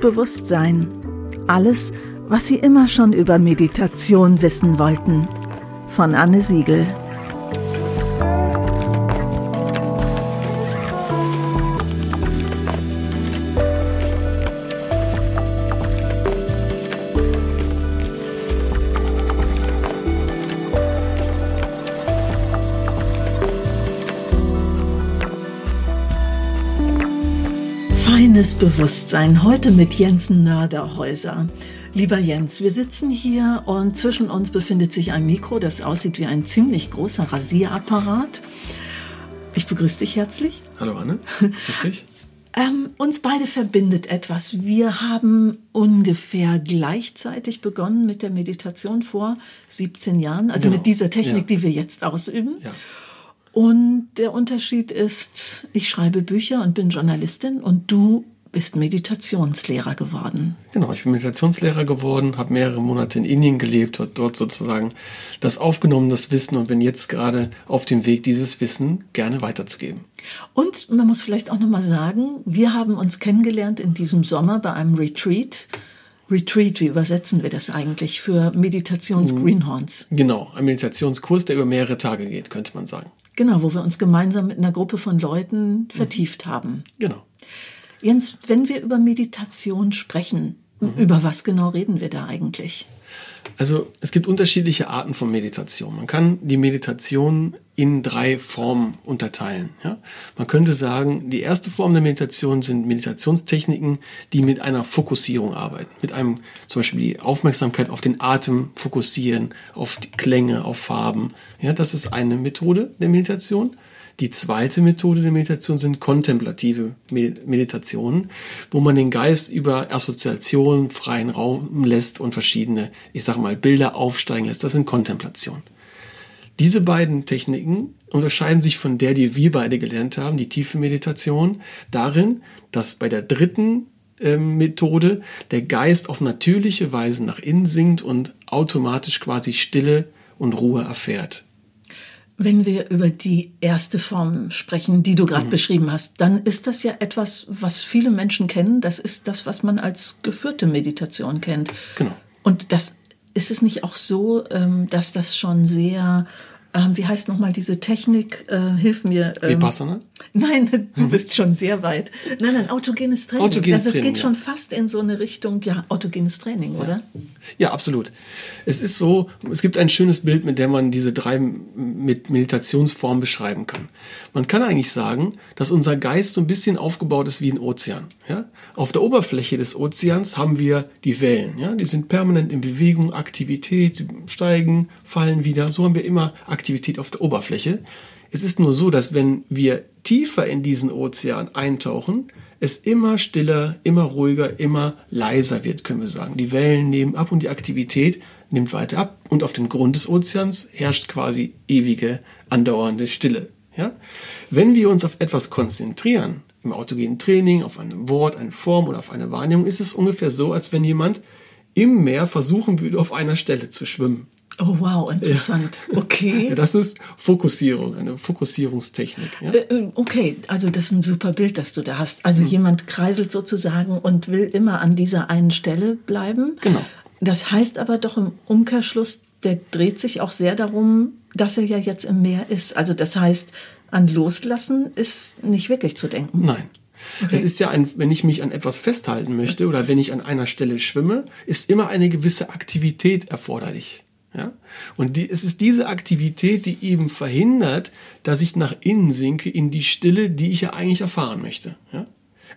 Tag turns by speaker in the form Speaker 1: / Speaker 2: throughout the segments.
Speaker 1: Feines Bewusstsein. Alles, was Sie immer schon über Meditation wissen wollten. Von Anne Siegel. Feines Bewusstsein. Heute mit Jens Nörderhäuser. Lieber Jens, wir sitzen hier und zwischen uns befindet sich ein Mikro, das aussieht wie ein ziemlich großer Rasierapparat. Ich begrüße dich herzlich.
Speaker 2: Hallo Anne, grüß dich.
Speaker 1: Ähm, uns beide verbindet etwas. Wir haben ungefähr gleichzeitig begonnen mit der Meditation vor 17 Jahren, also
Speaker 2: Genau.
Speaker 1: mit dieser Technik,
Speaker 2: Ja.
Speaker 1: die wir jetzt ausüben.
Speaker 2: Ja.
Speaker 1: Und der Unterschied ist, ich schreibe Bücher und bin Journalistin und du bist Meditationslehrer geworden.
Speaker 2: Genau, ich bin Meditationslehrer geworden, habe mehrere Monate in Indien gelebt, habe dort sozusagen das aufgenommen, das Wissen und bin jetzt gerade auf dem Weg, dieses Wissen gerne weiterzugeben.
Speaker 1: Und man muss vielleicht auch noch mal sagen, wir haben uns kennengelernt in diesem Sommer bei einem Retreat. Retreat, wie übersetzen wir das eigentlich für Meditations-Greenhorns?
Speaker 2: Genau, ein Meditationskurs, der über mehrere Tage geht, könnte man sagen.
Speaker 1: Genau, wo wir uns gemeinsam mit einer Gruppe von Leuten vertieft haben.
Speaker 2: Genau.
Speaker 1: Jens, wenn wir über Meditation sprechen, über was genau reden wir da eigentlich?
Speaker 2: Also es gibt unterschiedliche Arten von Meditation. Man kann die Meditation in drei Formen unterteilen. Ja? Man könnte sagen, die erste Form der Meditation sind Meditationstechniken, die mit einer Fokussierung arbeiten. Mit einem zum Beispiel die Aufmerksamkeit auf den Atem fokussieren, auf die Klänge, auf Farben. Ja, das ist eine Methode der Meditation. Die zweite Methode der Meditation sind kontemplative Med- Meditationen, wo man den Geist über Assoziation freien Raum lässt und verschiedene, ich sag mal, Bilder aufsteigen lässt. Das sind Kontemplationen. Diese beiden Techniken unterscheiden sich von der, die wir beide gelernt haben, die tiefe Meditation, darin, dass bei der dritten ähm, Methode der Geist auf natürliche Weise nach innen sinkt und automatisch quasi Stille und Ruhe erfährt.
Speaker 1: Wenn wir über die erste Form sprechen, die du gerade beschrieben hast, dann ist das ja etwas, was viele Menschen kennen. Das ist das, was man als geführte Meditation kennt.
Speaker 2: Genau.
Speaker 1: Und das ist es nicht auch so, ähm, dass das schon sehr, ähm, wie heißt nochmal diese Technik? Äh, hilf mir. Ähm,
Speaker 2: Vipassana?
Speaker 1: Nein, du bist schon sehr weit. Nein, nein, autogenes Training.
Speaker 2: Autogenes
Speaker 1: also es
Speaker 2: Training,
Speaker 1: geht
Speaker 2: ja.
Speaker 1: schon fast in so eine Richtung, ja, autogenes Training, oder?
Speaker 2: Ja, absolut. Es ist so, es gibt ein schönes Bild, mit dem man diese drei mit Meditationsformen beschreiben kann. Man kann eigentlich sagen, dass unser Geist so ein bisschen aufgebaut ist wie ein Ozean. Ja? Auf der Oberfläche des Ozeans haben wir die Wellen. Ja? Die sind permanent in Bewegung, Aktivität, steigen, fallen wieder. So haben wir immer Aktivität auf der Oberfläche. Es ist nur so, dass wenn wir tiefer in diesen Ozean eintauchen, es immer stiller, immer ruhiger, immer leiser wird, können wir sagen. Die Wellen nehmen ab und die Aktivität nimmt weiter ab. Und auf dem Grund des Ozeans herrscht quasi ewige, andauernde Stille. Ja? Wenn wir uns auf etwas konzentrieren, im autogenen Training, auf ein Wort, eine Form oder auf eine Wahrnehmung, ist es ungefähr so, als wenn jemand im Meer versuchen würde, auf einer Stelle zu schwimmen.
Speaker 1: Oh, wow, interessant. Okay.
Speaker 2: Ja, das ist Fokussierung, eine Fokussierungstechnik. Ja?
Speaker 1: Äh, Okay, also das ist ein super Bild, das du da hast. Also jemand kreiselt sozusagen und will immer an dieser einen Stelle bleiben.
Speaker 2: Genau.
Speaker 1: Das heißt aber doch im Umkehrschluss, der dreht sich auch sehr darum, dass er ja jetzt im Meer ist. Also das heißt, an Loslassen ist nicht wirklich zu denken.
Speaker 2: Nein. Es ist ja ein, wenn ich mich an etwas festhalten möchte oder wenn ich an einer Stelle schwimme, ist immer eine gewisse Aktivität erforderlich. Ja? Und die, es ist diese Aktivität, die eben verhindert, dass ich nach innen sinke in die Stille, die ich ja eigentlich erfahren möchte. Ja?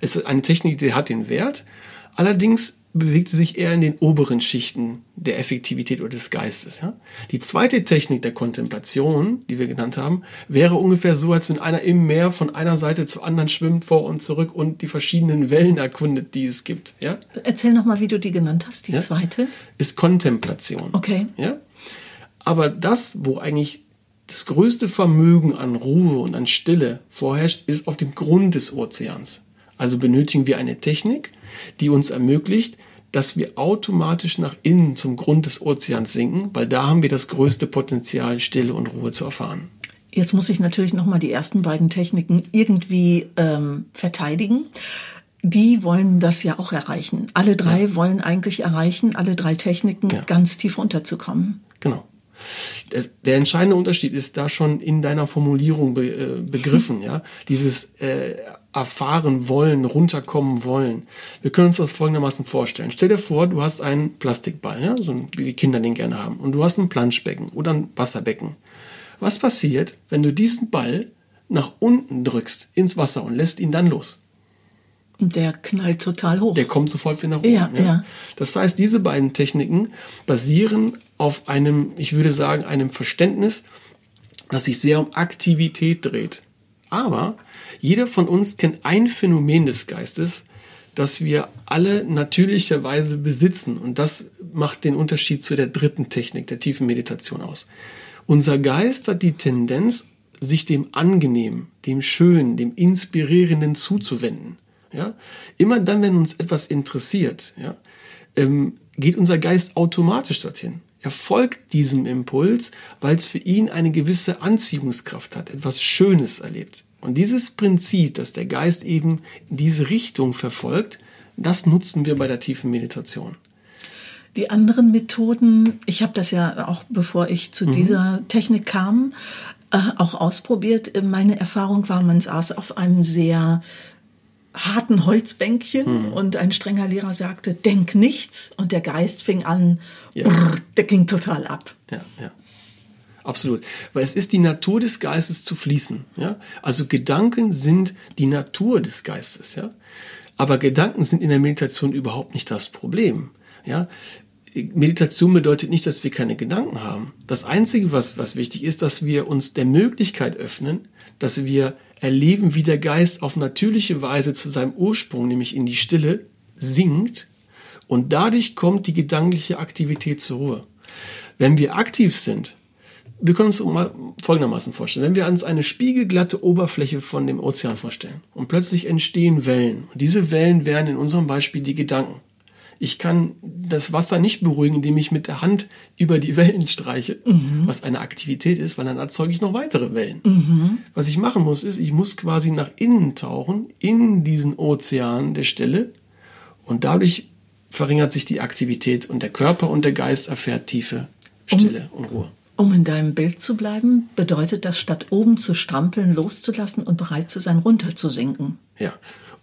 Speaker 2: Es ist eine Technik, die hat den Wert. Allerdings bewegt sie sich eher in den oberen Schichten der Effektivität oder des Geistes. Ja? Die zweite Technik der Kontemplation, die wir genannt haben, wäre ungefähr so, als wenn einer im Meer von einer Seite zur anderen schwimmt, vor und zurück und die verschiedenen Wellen erkundet, die es gibt. Ja?
Speaker 1: Erzähl noch mal, wie du die genannt hast, die
Speaker 2: Ja?
Speaker 1: zweite.
Speaker 2: Ist Kontemplation.
Speaker 1: Okay.
Speaker 2: Ja? Aber das, wo eigentlich das größte Vermögen an Ruhe und an Stille vorherrscht, ist auf dem Grund des Ozeans. Also benötigen wir eine Technik, die uns ermöglicht, dass wir automatisch nach innen zum Grund des Ozeans sinken, weil da haben wir das größte Potenzial, Stille und Ruhe zu erfahren.
Speaker 1: Jetzt muss ich natürlich noch mal die ersten beiden Techniken irgendwie ähm, verteidigen. die wollen das ja auch erreichen. Alle drei ja. wollen eigentlich erreichen, alle drei Techniken ja. ganz tief runterzukommen.
Speaker 2: Genau. Der, der, entscheidende Unterschied ist da schon in deiner Formulierung be, äh, begriffen, ja. Dieses äh, erfahren wollen, runterkommen wollen. Wir können uns das folgendermaßen vorstellen. Stell dir vor, du hast einen Plastikball, ja, so wie die Kinder den gerne haben, und du hast ein Planschbecken oder ein Wasserbecken. Was passiert, wenn du diesen Ball nach unten drückst ins Wasser und lässt ihn dann los?
Speaker 1: Der knallt total hoch.
Speaker 2: Der kommt sofort wieder nach oben. Ja, ja. ja. Das heißt, diese beiden Techniken basieren auf einem, ich würde sagen, einem Verständnis, das sich sehr um Aktivität dreht. Aber jeder von uns kennt ein Phänomen des Geistes, das wir alle natürlicherweise besitzen. Und das macht den Unterschied zu der dritten Technik, der tiefen Meditation aus. Unser Geist hat die Tendenz, sich dem Angenehmen, dem Schönen, dem Inspirierenden zuzuwenden. Ja? Immer dann, wenn uns etwas interessiert, ja, ähm, geht unser Geist automatisch dorthin. Er folgt diesem Impuls, weil es für ihn eine gewisse Anziehungskraft hat, etwas Schönes erlebt. Und dieses Prinzip, dass der Geist eben in diese Richtung verfolgt, das nutzen wir bei der tiefen Meditation.
Speaker 1: Die anderen Methoden, ich habe das ja auch bevor ich zu mhm. dieser Technik kam, äh, auch ausprobiert. Meine Erfahrung war, man saß auf einem sehr harten Holzbänkchen mhm. und ein strenger Lehrer sagte, denk nichts und der Geist fing an, ja. brrr, der ging total ab.
Speaker 2: Ja, ja. Absolut. Weil es ist die Natur des Geistes zu fließen. Ja? Also Gedanken sind die Natur des Geistes. Ja? Aber Gedanken sind in der Meditation überhaupt nicht das Problem. Ja? Meditation bedeutet nicht, dass wir keine Gedanken haben. Das Einzige, was, was wichtig ist, dass wir uns der Möglichkeit öffnen, dass wir erleben, wie der Geist auf natürliche Weise zu seinem Ursprung, nämlich in die Stille, sinkt und dadurch kommt die gedankliche Aktivität zur Ruhe. Wenn wir aktiv sind, wir können uns mal folgendermaßen vorstellen. Wenn wir uns eine spiegelglatte Oberfläche von dem Ozean vorstellen und plötzlich entstehen Wellen. Und diese Wellen wären in unserem Beispiel die Gedanken. Ich kann das Wasser nicht beruhigen, indem ich mit der Hand über die Wellen streiche, mhm. was eine Aktivität ist, weil dann erzeuge ich noch weitere Wellen. Mhm. Was ich machen muss, ist, ich muss quasi nach innen tauchen, in diesen Ozean der Stille und dadurch verringert sich die Aktivität und der Körper und der Geist erfährt tiefe Stille um, und Ruhe.
Speaker 1: Um in deinem Bild zu bleiben, bedeutet das, statt oben zu strampeln, loszulassen und bereit zu sein, runterzusinken.
Speaker 2: Ja.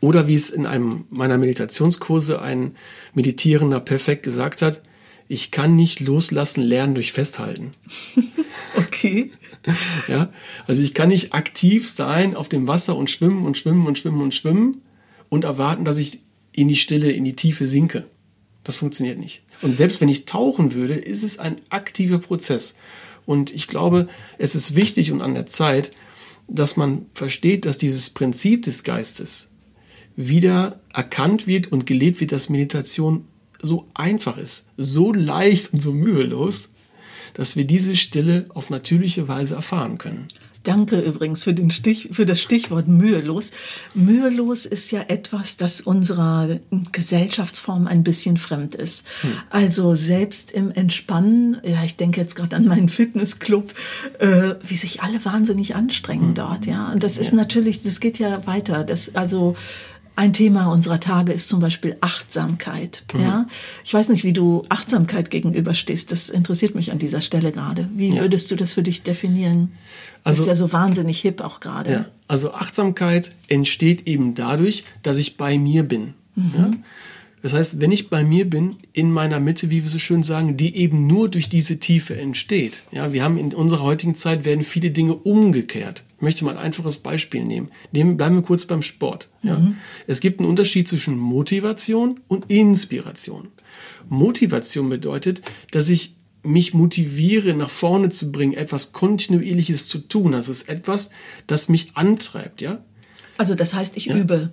Speaker 2: Oder wie es in einem meiner Meditationskurse ein Meditierender perfekt gesagt hat, ich kann nicht loslassen, lernen durch Festhalten.
Speaker 1: okay.
Speaker 2: Ja, also ich kann nicht aktiv sein auf dem Wasser und schwimmen und schwimmen und schwimmen und schwimmen und erwarten, dass ich in die Stille, in die Tiefe sinke. Das funktioniert nicht. Und selbst wenn ich tauchen würde, ist es ein aktiver Prozess. Und ich glaube, es ist wichtig und an der Zeit, dass man versteht, dass dieses Prinzip des Geistes, wieder erkannt wird und gelebt wird, dass Meditation so einfach ist, so leicht und so mühelos, dass wir diese Stille auf natürliche Weise erfahren können.
Speaker 1: Danke übrigens für, den Stich, für das Stichwort mühelos. Mühelos ist ja etwas, das unserer Gesellschaftsform ein bisschen fremd ist. Hm. Also selbst im Entspannen, ja, ich denke jetzt gerade an meinen Fitnessclub, äh, wie sich alle wahnsinnig anstrengen hm. dort, ja. Und das ist natürlich, das geht ja weiter. Das, also ein Thema unserer Tage ist zum Beispiel Achtsamkeit. Mhm. Ja, ich weiß nicht, wie du Achtsamkeit gegenüberstehst. Das interessiert mich an dieser Stelle gerade. Wie ja. würdest du das für dich definieren? Das also, ist ja so wahnsinnig hip auch gerade. Ja,
Speaker 2: also Achtsamkeit entsteht eben dadurch, dass ich bei mir bin. Mhm. Ja? Das heißt, wenn ich bei mir bin, in meiner Mitte, wie wir so schön sagen, die eben nur durch diese Tiefe entsteht. Ja, wir haben in unserer heutigen Zeit werden viele Dinge umgekehrt. Ich möchte mal ein einfaches Beispiel nehmen. Nehmen, bleiben wir kurz beim Sport. Ja. Mhm. Es gibt einen Unterschied zwischen Motivation und Inspiration. Motivation bedeutet, dass ich mich motiviere, nach vorne zu bringen, etwas Kontinuierliches zu tun. Das ist etwas, das mich antreibt, ja.
Speaker 1: Also das heißt, ich ja. übe.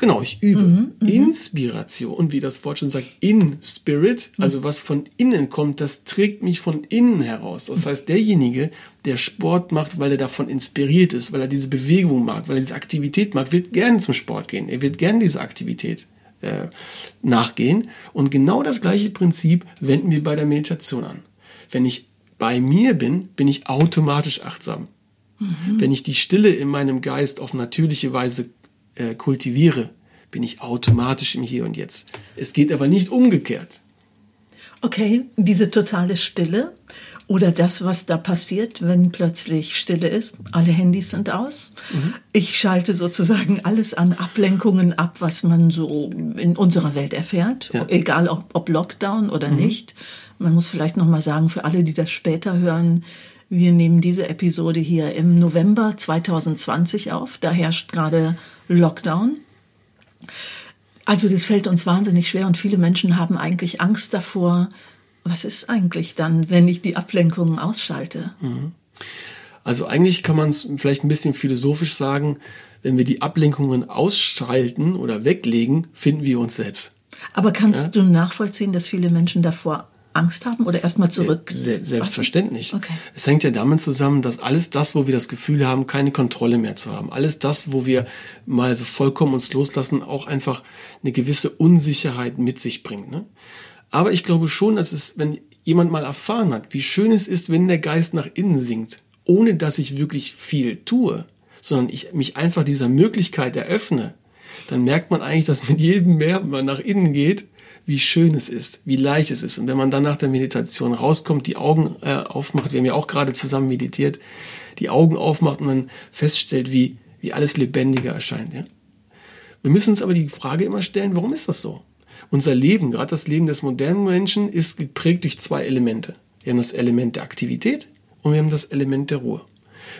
Speaker 2: Genau, ich übe. Mhm, mhm, Inspiration, und wie das Wort schon sagt, in Spirit, mhm. also was von innen kommt, das trägt mich von innen heraus. Das heißt, derjenige, der Sport macht, weil er davon inspiriert ist, weil er diese Bewegung mag, weil er diese Aktivität mag, wird gerne zum Sport gehen. Er wird gerne diese Aktivität äh, nachgehen. Und genau das gleiche Prinzip wenden wir bei der Meditation an. Wenn ich bei mir bin, bin ich automatisch achtsam. Mhm. Wenn ich die Stille in meinem Geist auf natürliche Weise äh, kultiviere, bin ich automatisch im Hier und Jetzt. Es geht aber nicht umgekehrt.
Speaker 1: Okay, diese totale Stille oder das, was da passiert, wenn plötzlich Stille ist. Alle Handys sind aus. Mhm. Ich schalte sozusagen alles an Ablenkungen ab, was man so in unserer Welt erfährt, ja. egal ob, ob, Lockdown oder mhm. nicht. Man muss vielleicht noch mal sagen für alle, die das später hören, wir nehmen diese Episode hier im November 2020 auf. Da herrscht gerade Lockdown. Also das fällt uns wahnsinnig schwer und viele Menschen haben eigentlich Angst davor, was ist eigentlich dann, wenn ich die Ablenkungen ausschalte? Mhm.
Speaker 2: Also eigentlich kann man es vielleicht ein bisschen philosophisch sagen, wenn wir die Ablenkungen ausschalten oder weglegen, finden wir uns selbst.
Speaker 1: Aber kannst ja? du nachvollziehen, dass viele Menschen davor Angst haben oder erstmal zurück?
Speaker 2: Se selbstverständlich. Okay. Es hängt ja damit zusammen, dass alles das, wo wir das Gefühl haben, keine Kontrolle mehr zu haben, alles das, wo wir mal so vollkommen uns loslassen, auch einfach eine gewisse Unsicherheit mit sich bringt. Ne? Aber ich glaube schon, dass es, wenn jemand mal erfahren hat, wie schön es ist, wenn der Geist nach innen sinkt, ohne dass ich wirklich viel tue, sondern ich mich einfach dieser Möglichkeit eröffne, dann merkt man eigentlich, dass mit jedem mehr man nach innen geht, wie schön es ist, wie leicht es ist. Und wenn man dann nach der Meditation rauskommt, die Augen äh, aufmacht, wir haben ja auch gerade zusammen meditiert, die Augen aufmacht und man feststellt, wie, wie alles lebendiger erscheint. Ja? Wir müssen uns aber die Frage immer stellen, warum ist das so? Unser Leben, gerade das Leben des modernen Menschen, ist geprägt durch zwei Elemente. Wir haben das Element der Aktivität und wir haben das Element der Ruhe.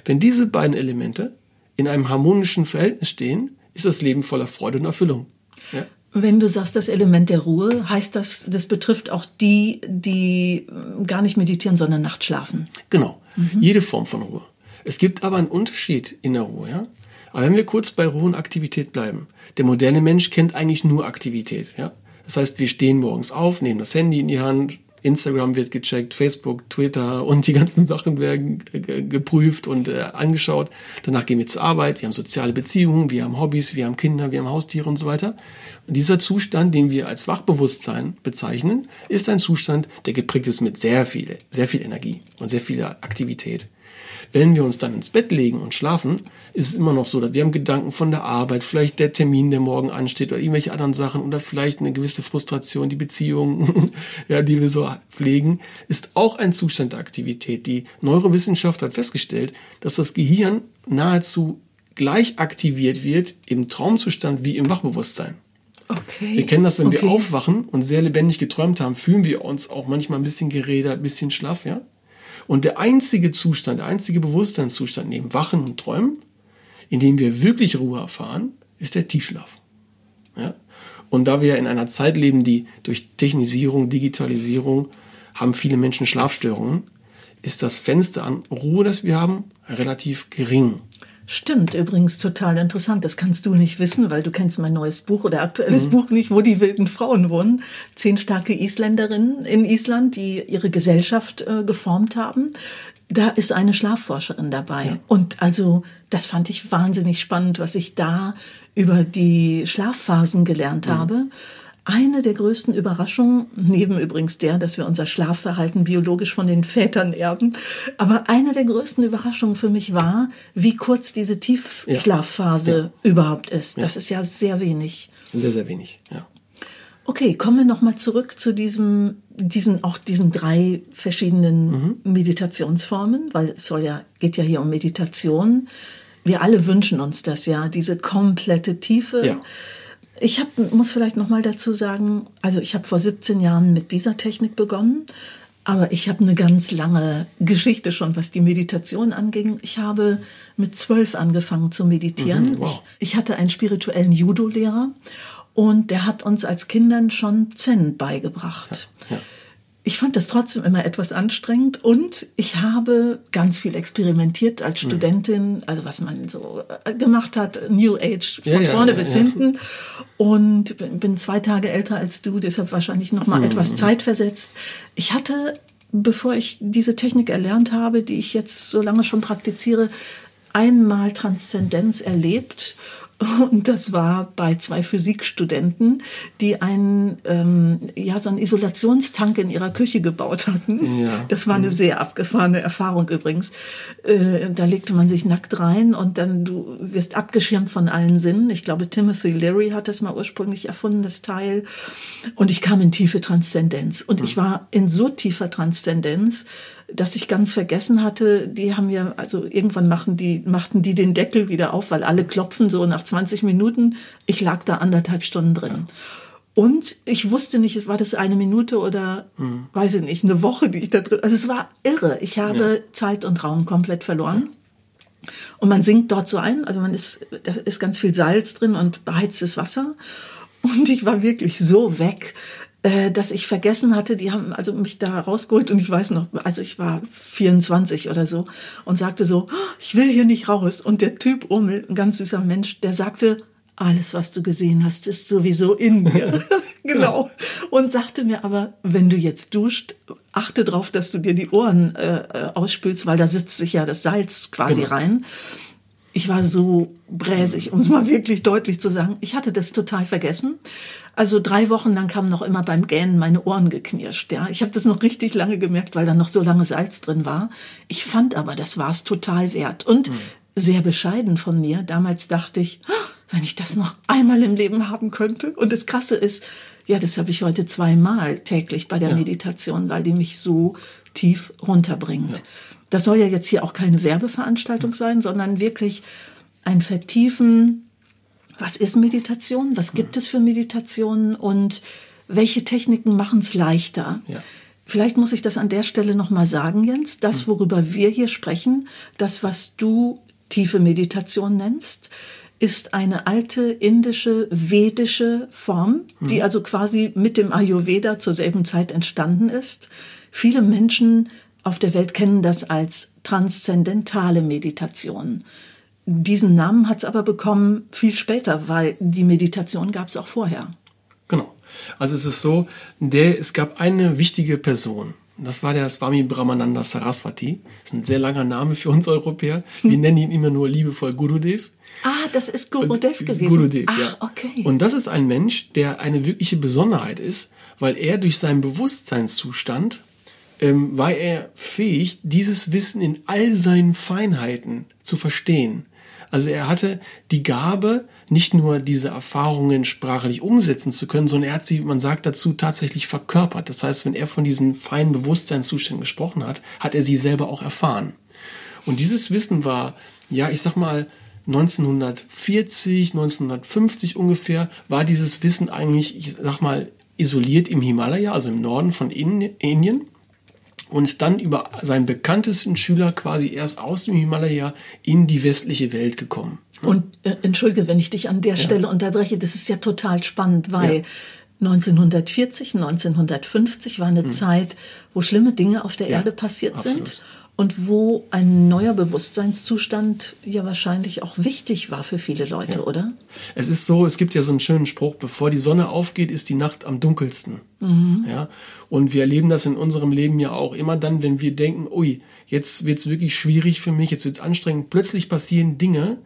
Speaker 2: Wenn diese beiden Elemente in einem harmonischen Verhältnis stehen, ist das Leben voller Freude und Erfüllung.
Speaker 1: Ja? Wenn du sagst, das Element der Ruhe, heißt das, das betrifft auch die, die gar nicht meditieren, sondern nachts schlafen.
Speaker 2: Genau. Mhm. Jede Form von Ruhe. Es gibt aber einen Unterschied in der Ruhe, ja. Aber wenn wir kurz bei Ruhe und Aktivität bleiben. Der moderne Mensch kennt eigentlich nur Aktivität, ja. Das heißt, wir stehen morgens auf, nehmen das Handy in die Hand, Instagram wird gecheckt, Facebook, Twitter und die ganzen Sachen werden geprüft und äh, angeschaut. Danach gehen wir zur Arbeit, wir haben soziale Beziehungen, wir haben Hobbys, wir haben Kinder, wir haben Haustiere und so weiter. Und dieser Zustand, den wir als Wachbewusstsein bezeichnen, ist ein Zustand, der geprägt ist mit sehr viel, sehr viel Energie und sehr viel Aktivität. Wenn wir uns dann ins Bett legen und schlafen, ist es immer noch so, dass wir haben Gedanken von der Arbeit, vielleicht der Termin, der morgen ansteht oder irgendwelche anderen Sachen oder vielleicht eine gewisse Frustration, die Beziehung, ja, die wir so pflegen, ist auch ein Zustand der Aktivität. Die Neurowissenschaft hat festgestellt, dass das Gehirn nahezu gleich aktiviert wird im Traumzustand wie im Wachbewusstsein. Okay. Wir kennen das, wenn okay. wir aufwachen und sehr lebendig geträumt haben, fühlen wir uns auch manchmal ein bisschen gerädert, ein bisschen schlaff, ja? Und der einzige Zustand, der einzige Bewusstseinszustand neben Wachen und Träumen, in dem wir wirklich Ruhe erfahren, ist der Tiefschlaf. Ja? Und da wir in einer Zeit leben, die durch Technisierung, Digitalisierung, haben viele Menschen Schlafstörungen, ist das Fenster an Ruhe, das wir haben, relativ gering.
Speaker 1: Stimmt, übrigens total interessant. Das kannst du nicht wissen, weil du kennst mein neues Buch oder aktuelles mhm. Buch nicht, wo die wilden Frauen wohnen. Zehn starke Isländerinnen in Island, die ihre Gesellschaft äh, geformt haben. Da ist eine Schlafforscherin dabei. Ja. Und also, das fand ich wahnsinnig spannend, was ich da über die Schlafphasen gelernt mhm. habe eine der größten Überraschungen, neben übrigens der, dass wir unser Schlafverhalten biologisch von den Vätern erben, aber eine der größten Überraschungen für mich war, wie kurz diese Tiefschlafphase ja. Ja. überhaupt ist. Das ist ja sehr wenig.
Speaker 2: Sehr, sehr wenig, ja.
Speaker 1: Okay, kommen wir nochmal zurück zu diesem, diesen, auch diesen drei verschiedenen mhm. Meditationsformen, weil es soll ja, geht ja hier um Meditation. Wir alle wünschen uns das ja, diese komplette Tiefe. Ja ich hab, muss vielleicht noch mal dazu sagen, also ich habe vor 17 Jahren mit dieser Technik begonnen, aber ich habe eine ganz lange Geschichte schon, was die Meditation anging. Ich habe mit zwölf angefangen zu meditieren. Mhm, wow. ich, ich hatte einen spirituellen Judo-Lehrer und der hat uns als Kindern schon Zen beigebracht. Ja, ja ich fand das trotzdem immer etwas anstrengend und ich habe ganz viel experimentiert als hm. Studentin, also was man so äh, gemacht hat, New Age von ja, vorne ja, bis ja, hinten und bin zwei Tage älter als du, deshalb wahrscheinlich noch mal mhm. etwas Zeit versetzt. Ich hatte, bevor ich diese Technik erlernt habe, die ich jetzt so lange schon praktiziere, einmal Transzendenz erlebt Und das war bei zwei Physikstudenten, die einen, ähm, ja, so einen Isolationstank in ihrer Küche gebaut hatten. Ja. Das war eine mhm. sehr abgefahrene Erfahrung übrigens. Äh, da legte man sich nackt rein und dann du wirst abgeschirmt von allen Sinnen. Ich glaube, Timothy Leary hat das mal ursprünglich erfunden, das Teil. Und ich kam in tiefe Transzendenz. Und mhm. ich war in so tiefer Transzendenz, dass ich ganz vergessen hatte, die haben ja, also irgendwann machten die, machten die den Deckel wieder auf, weil alle klopfen so nach 20 Minuten. Ich lag da anderthalb Stunden drin. Ja. Und ich wusste nicht, war das eine Minute oder, mhm. weiß ich nicht, eine Woche, die ich da drin, also es war irre. Ich habe ja. Zeit und Raum komplett verloren. Ja. Und man sinkt dort so ein, also man ist, da ist ganz viel Salz drin und beheiztes Wasser. Und ich war wirklich so weg, äh, dass ich vergessen hatte, die haben also mich da rausgeholt und ich weiß noch, also ich war 24 oder so und sagte so, oh, ich will hier nicht raus. Und der Typ Urmel, ein ganz süßer Mensch, der sagte, alles, was du gesehen hast, ist sowieso in mir. genau. Und sagte mir aber, wenn du jetzt duscht, achte darauf, dass du dir die Ohren äh, äh, ausspülst, weil da sitzt sich ja das Salz quasi genau. rein. Ich war so bräsig, um es mal wirklich deutlich zu sagen. Ich hatte das total vergessen. Also drei Wochen lang haben noch immer beim Gähnen meine Ohren geknirscht. Ja, ich habe das noch richtig lange gemerkt, weil da noch so lange Salz drin war. Ich fand aber, das war es total wert und mhm. sehr bescheiden von mir. Damals dachte ich, oh, wenn ich das noch einmal im Leben haben könnte. Und das Krasse ist, ja, das habe ich heute zweimal täglich bei der ja. Meditation, weil die mich so tief runterbringt. Ja. Das soll ja jetzt hier auch keine Werbeveranstaltung sein, sondern wirklich ein Vertiefen was ist Meditation? Was gibt es für Meditationen und welche Techniken machen es leichter? Ja. Vielleicht muss ich das an der Stelle nochmal sagen, Jens. Das, hm. worüber wir hier sprechen, das, was du tiefe Meditation nennst, ist eine alte indische vedische Form, die hm. also quasi mit dem Ayurveda zur selben Zeit entstanden ist. Viele Menschen auf der Welt kennen das als transzendentale Meditation. Diesen Namen hat es aber bekommen viel später, weil die Meditation gab es auch vorher.
Speaker 2: Genau. Also es ist so, der, es gab eine wichtige Person. Das war der Swami Brahmananda Saraswati. Das ist ein sehr langer Name für uns Europäer. Wir nennen ihn immer nur liebevoll Gurudev.
Speaker 1: Ah, das ist Gurudev gewesen.
Speaker 2: Gurudev, Ach, ja. okay. Und das ist ein Mensch, der eine wirkliche Besonderheit ist, weil er durch seinen Bewusstseinszustand ähm, war er fähig, dieses Wissen in all seinen Feinheiten zu verstehen. Also er hatte die Gabe, nicht nur diese Erfahrungen sprachlich umsetzen zu können, sondern er hat sie, man sagt dazu, tatsächlich verkörpert. Das heißt, wenn er von diesen feinen Bewusstseinszuständen gesprochen hat, hat er sie selber auch erfahren. Und dieses Wissen war, ja, ich sag mal, 1940, 1950 ungefähr, war dieses Wissen eigentlich, ich sag mal, isoliert im Himalaya, also im Norden von Indien und dann über seinen bekanntesten Schüler quasi erst aus dem Himalaya in die westliche Welt gekommen.
Speaker 1: Und äh, entschuldige, wenn ich dich an der ja. Stelle unterbreche, das ist ja total spannend, weil ja. 1940, 1950 war eine hm. Zeit, wo schlimme Dinge auf der ja, Erde passiert absolut. sind und wo ein neuer Bewusstseinszustand ja wahrscheinlich auch wichtig war für viele Leute, ja. oder?
Speaker 2: Es ist so, es gibt ja so einen schönen Spruch, bevor die Sonne aufgeht, ist die Nacht am dunkelsten. Mhm. Ja? Und wir erleben das in unserem Leben ja auch immer dann, wenn wir denken, ui, jetzt wird es wirklich schwierig für mich, jetzt wird es anstrengend. Plötzlich passieren Dinge,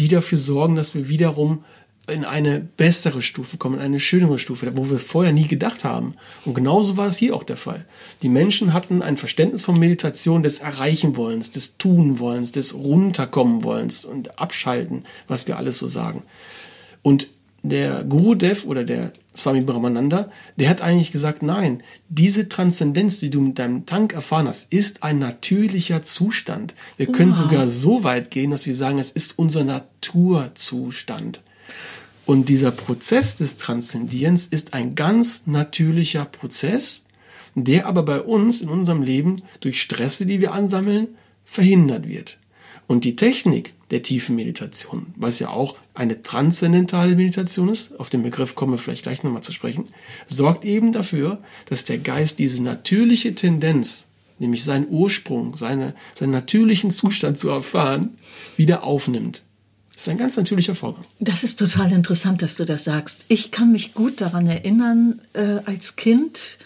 Speaker 2: die dafür sorgen, dass wir wiederum in eine bessere Stufe kommen, in eine schönere Stufe, wo wir vorher nie gedacht haben. Und genauso war es hier auch der Fall. Die Menschen hatten ein Verständnis von Meditation des Erreichen wollens, des Tun wollens, des Runterkommen wollens und Abschalten, was wir alles so sagen. Und der Guru Dev oder der Swami Brahmananda, der hat eigentlich gesagt, nein, diese Transzendenz, die du mit deinem Tank erfahren hast, ist ein natürlicher Zustand. Wir können wow. sogar so weit gehen, dass wir sagen, es ist unser Naturzustand. Und dieser Prozess des Transzendierens ist ein ganz natürlicher Prozess, der aber bei uns in unserem Leben durch Stresse, die wir ansammeln, verhindert wird. Und die Technik der tiefen Meditation, was ja auch eine transzendentale Meditation ist, auf den Begriff kommen wir vielleicht gleich nochmal zu sprechen, sorgt eben dafür, dass der Geist diese natürliche Tendenz, nämlich seinen Ursprung, seine, seinen natürlichen Zustand zu erfahren, wieder aufnimmt. Das ist ein ganz natürlicher Vorgang.
Speaker 1: Das ist total interessant, dass du das sagst. Ich kann mich gut daran erinnern, äh, als Kind,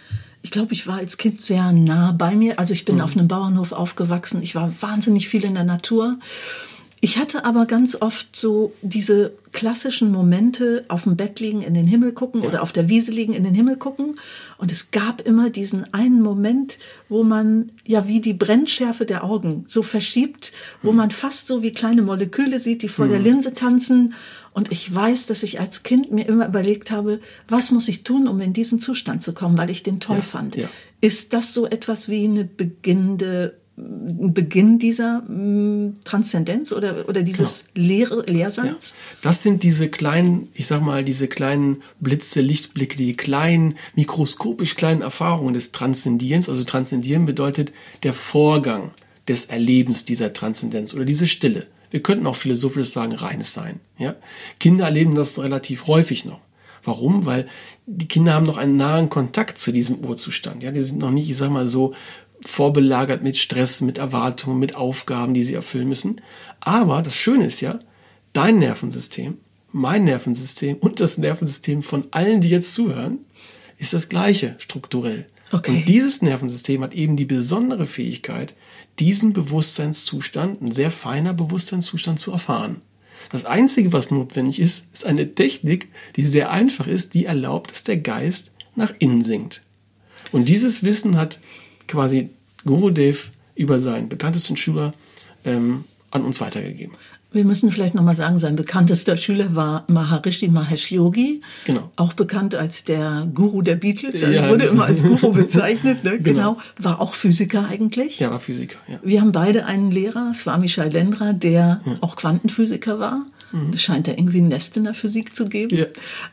Speaker 1: ich glaube, ich war als Kind sehr nah bei mir. Also ich bin mhm. auf einem Bauernhof aufgewachsen. Ich war wahnsinnig viel in der Natur. Ich hatte aber ganz oft so diese klassischen Momente auf dem Bett liegen, in den Himmel gucken ja. oder auf der Wiese liegen, in den Himmel gucken. Und es gab immer diesen einen Moment, wo man ja wie die Brennschärfe der Augen so verschiebt, wo mhm. man fast so wie kleine Moleküle sieht, die vor mhm. der Linse tanzen. Und ich weiß, dass ich als Kind mir immer überlegt habe, was muss ich tun, um in diesen Zustand zu kommen, weil ich den toll ja, fand. Ja. Ist das so etwas wie eine beginnende Beginn dieser mh, Transzendenz oder, oder dieses genau. Lehre, Lehrseins?
Speaker 2: Ja. Das sind diese kleinen, ich sag mal, diese kleinen Blitze, Lichtblicke, die kleinen, mikroskopisch kleinen Erfahrungen des Transzendierens. Also Transzendieren bedeutet der Vorgang des Erlebens dieser Transzendenz oder diese Stille. Wir könnten auch philosophisch sagen, reines Sein. Ja? Kinder erleben das relativ häufig noch. Warum? Weil die Kinder haben noch einen nahen Kontakt zu diesem Urzustand. Ja, die sind noch nicht, ich sag mal so, vorbelagert mit Stress, mit Erwartungen, mit Aufgaben, die sie erfüllen müssen. Aber das Schöne ist ja, dein Nervensystem, mein Nervensystem und das Nervensystem von allen, die jetzt zuhören, ist das gleiche strukturell. Okay. Und dieses Nervensystem hat eben die besondere Fähigkeit, diesen Bewusstseinszustand, ein sehr feiner Bewusstseinszustand zu erfahren. Das Einzige, was notwendig ist, ist eine Technik, die sehr einfach ist, die erlaubt, dass der Geist nach innen sinkt. Und dieses Wissen hat quasi Gurudev über seinen bekanntesten Schüler ähm, an uns weitergegeben.
Speaker 1: Wir müssen vielleicht nochmal sagen, sein bekanntester Schüler war Maharishi Mahesh Yogi. Genau. Auch bekannt als der Guru der Beatles. Also ja, wurde immer als Guru bezeichnet. Ne? Genau. genau. War auch Physiker eigentlich.
Speaker 2: Ja, war Physiker. Ja.
Speaker 1: Wir haben beide einen Lehrer, Swami Shailendra, der ja. auch Quantenphysiker war. Mhm. Es scheint da irgendwie ein Nest in der Physik zu geben. Ja.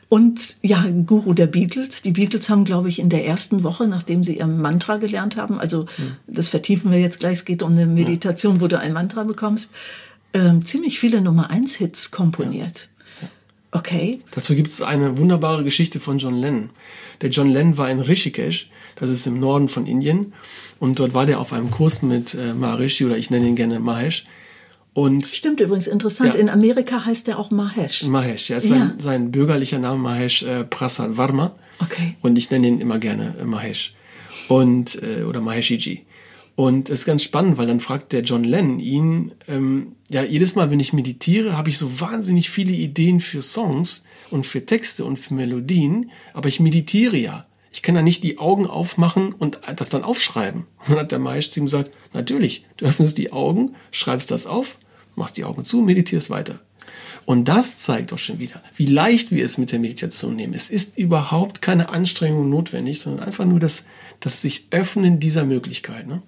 Speaker 1: Und ja, Guru der Beatles. Die Beatles haben, glaube ich, in der ersten Woche, nachdem sie ihr Mantra gelernt haben, also mhm. das vertiefen wir jetzt gleich, es geht um eine Meditation, wo du ein Mantra bekommst, ähm, ziemlich viele Nummer 1 Hits komponiert. Ja. Okay.
Speaker 2: Dazu gibt es eine wunderbare Geschichte von John Lennon. Der John Lennon war in Rishikesh, das ist im Norden von Indien, und dort war der auf einem Kurs mit äh, Maharishi oder ich nenne ihn gerne Mahesh. Und
Speaker 1: Stimmt übrigens, interessant. Ja. In Amerika heißt er auch Mahesh.
Speaker 2: Mahesh, ja, ist ja. Sein, sein bürgerlicher Name Mahesh äh, Prasad Varma. Okay. Und ich nenne ihn immer gerne äh, Mahesh. Und, äh, oder Maheshiji. Und es ist ganz spannend, weil dann fragt der John Lennon ihn, ähm, ja, jedes Mal, wenn ich meditiere, habe ich so wahnsinnig viele Ideen für Songs und für Texte und für Melodien, aber ich meditiere ja. Ich kann ja nicht die Augen aufmachen und das dann aufschreiben. Und dann hat der Meister ihm gesagt, natürlich, du öffnest die Augen, schreibst das auf, machst die Augen zu, meditierst weiter. Und das zeigt doch schon wieder, wie leicht wir es mit der Meditation nehmen. Es ist überhaupt keine Anstrengung notwendig, sondern einfach nur das, das sich öffnen dieser Möglichkeit. Ne?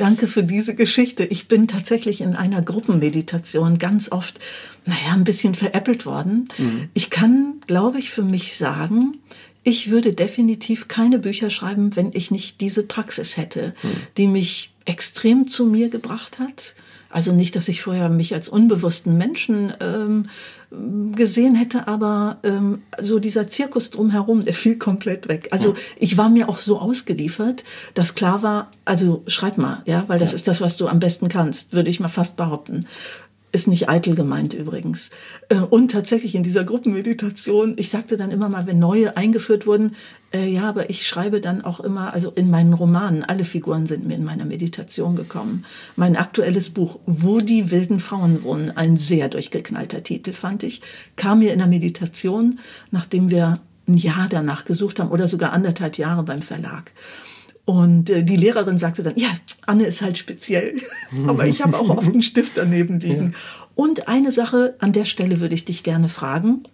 Speaker 1: Danke für diese Geschichte. Ich bin tatsächlich in einer Gruppenmeditation ganz oft, naja, ein bisschen veräppelt worden. Mhm. Ich kann, glaube ich, für mich sagen, ich würde definitiv keine Bücher schreiben, wenn ich nicht diese Praxis hätte, hm. die mich extrem zu mir gebracht hat. Also nicht, dass ich vorher mich als unbewussten Menschen ähm, gesehen hätte, aber ähm, so dieser Zirkus drumherum, der fiel komplett weg. Also ich war mir auch so ausgeliefert, dass klar war, also schreib mal, ja, weil das ja. ist das, was du am besten kannst, würde ich mal fast behaupten. Ist nicht eitel gemeint übrigens. Äh, und tatsächlich in dieser Gruppenmeditation, ich sagte dann immer mal, wenn neue eingeführt wurden, äh, ja, aber ich schreibe dann auch immer, also in meinen Romanen, alle Figuren sind mir in meiner Meditation gekommen. Mein aktuelles Buch, Wo die wilden Frauen wohnen, ein sehr durchgeknallter Titel, fand ich, kam mir in der Meditation, nachdem wir ein Jahr danach gesucht haben oder sogar anderthalb Jahre beim Verlag. Und äh, die Lehrerin sagte dann, ja, Anne ist halt speziell, aber ich habe auch oft einen Stift daneben liegen. Ja. Und eine Sache, an der Stelle würde ich dich gerne fragen.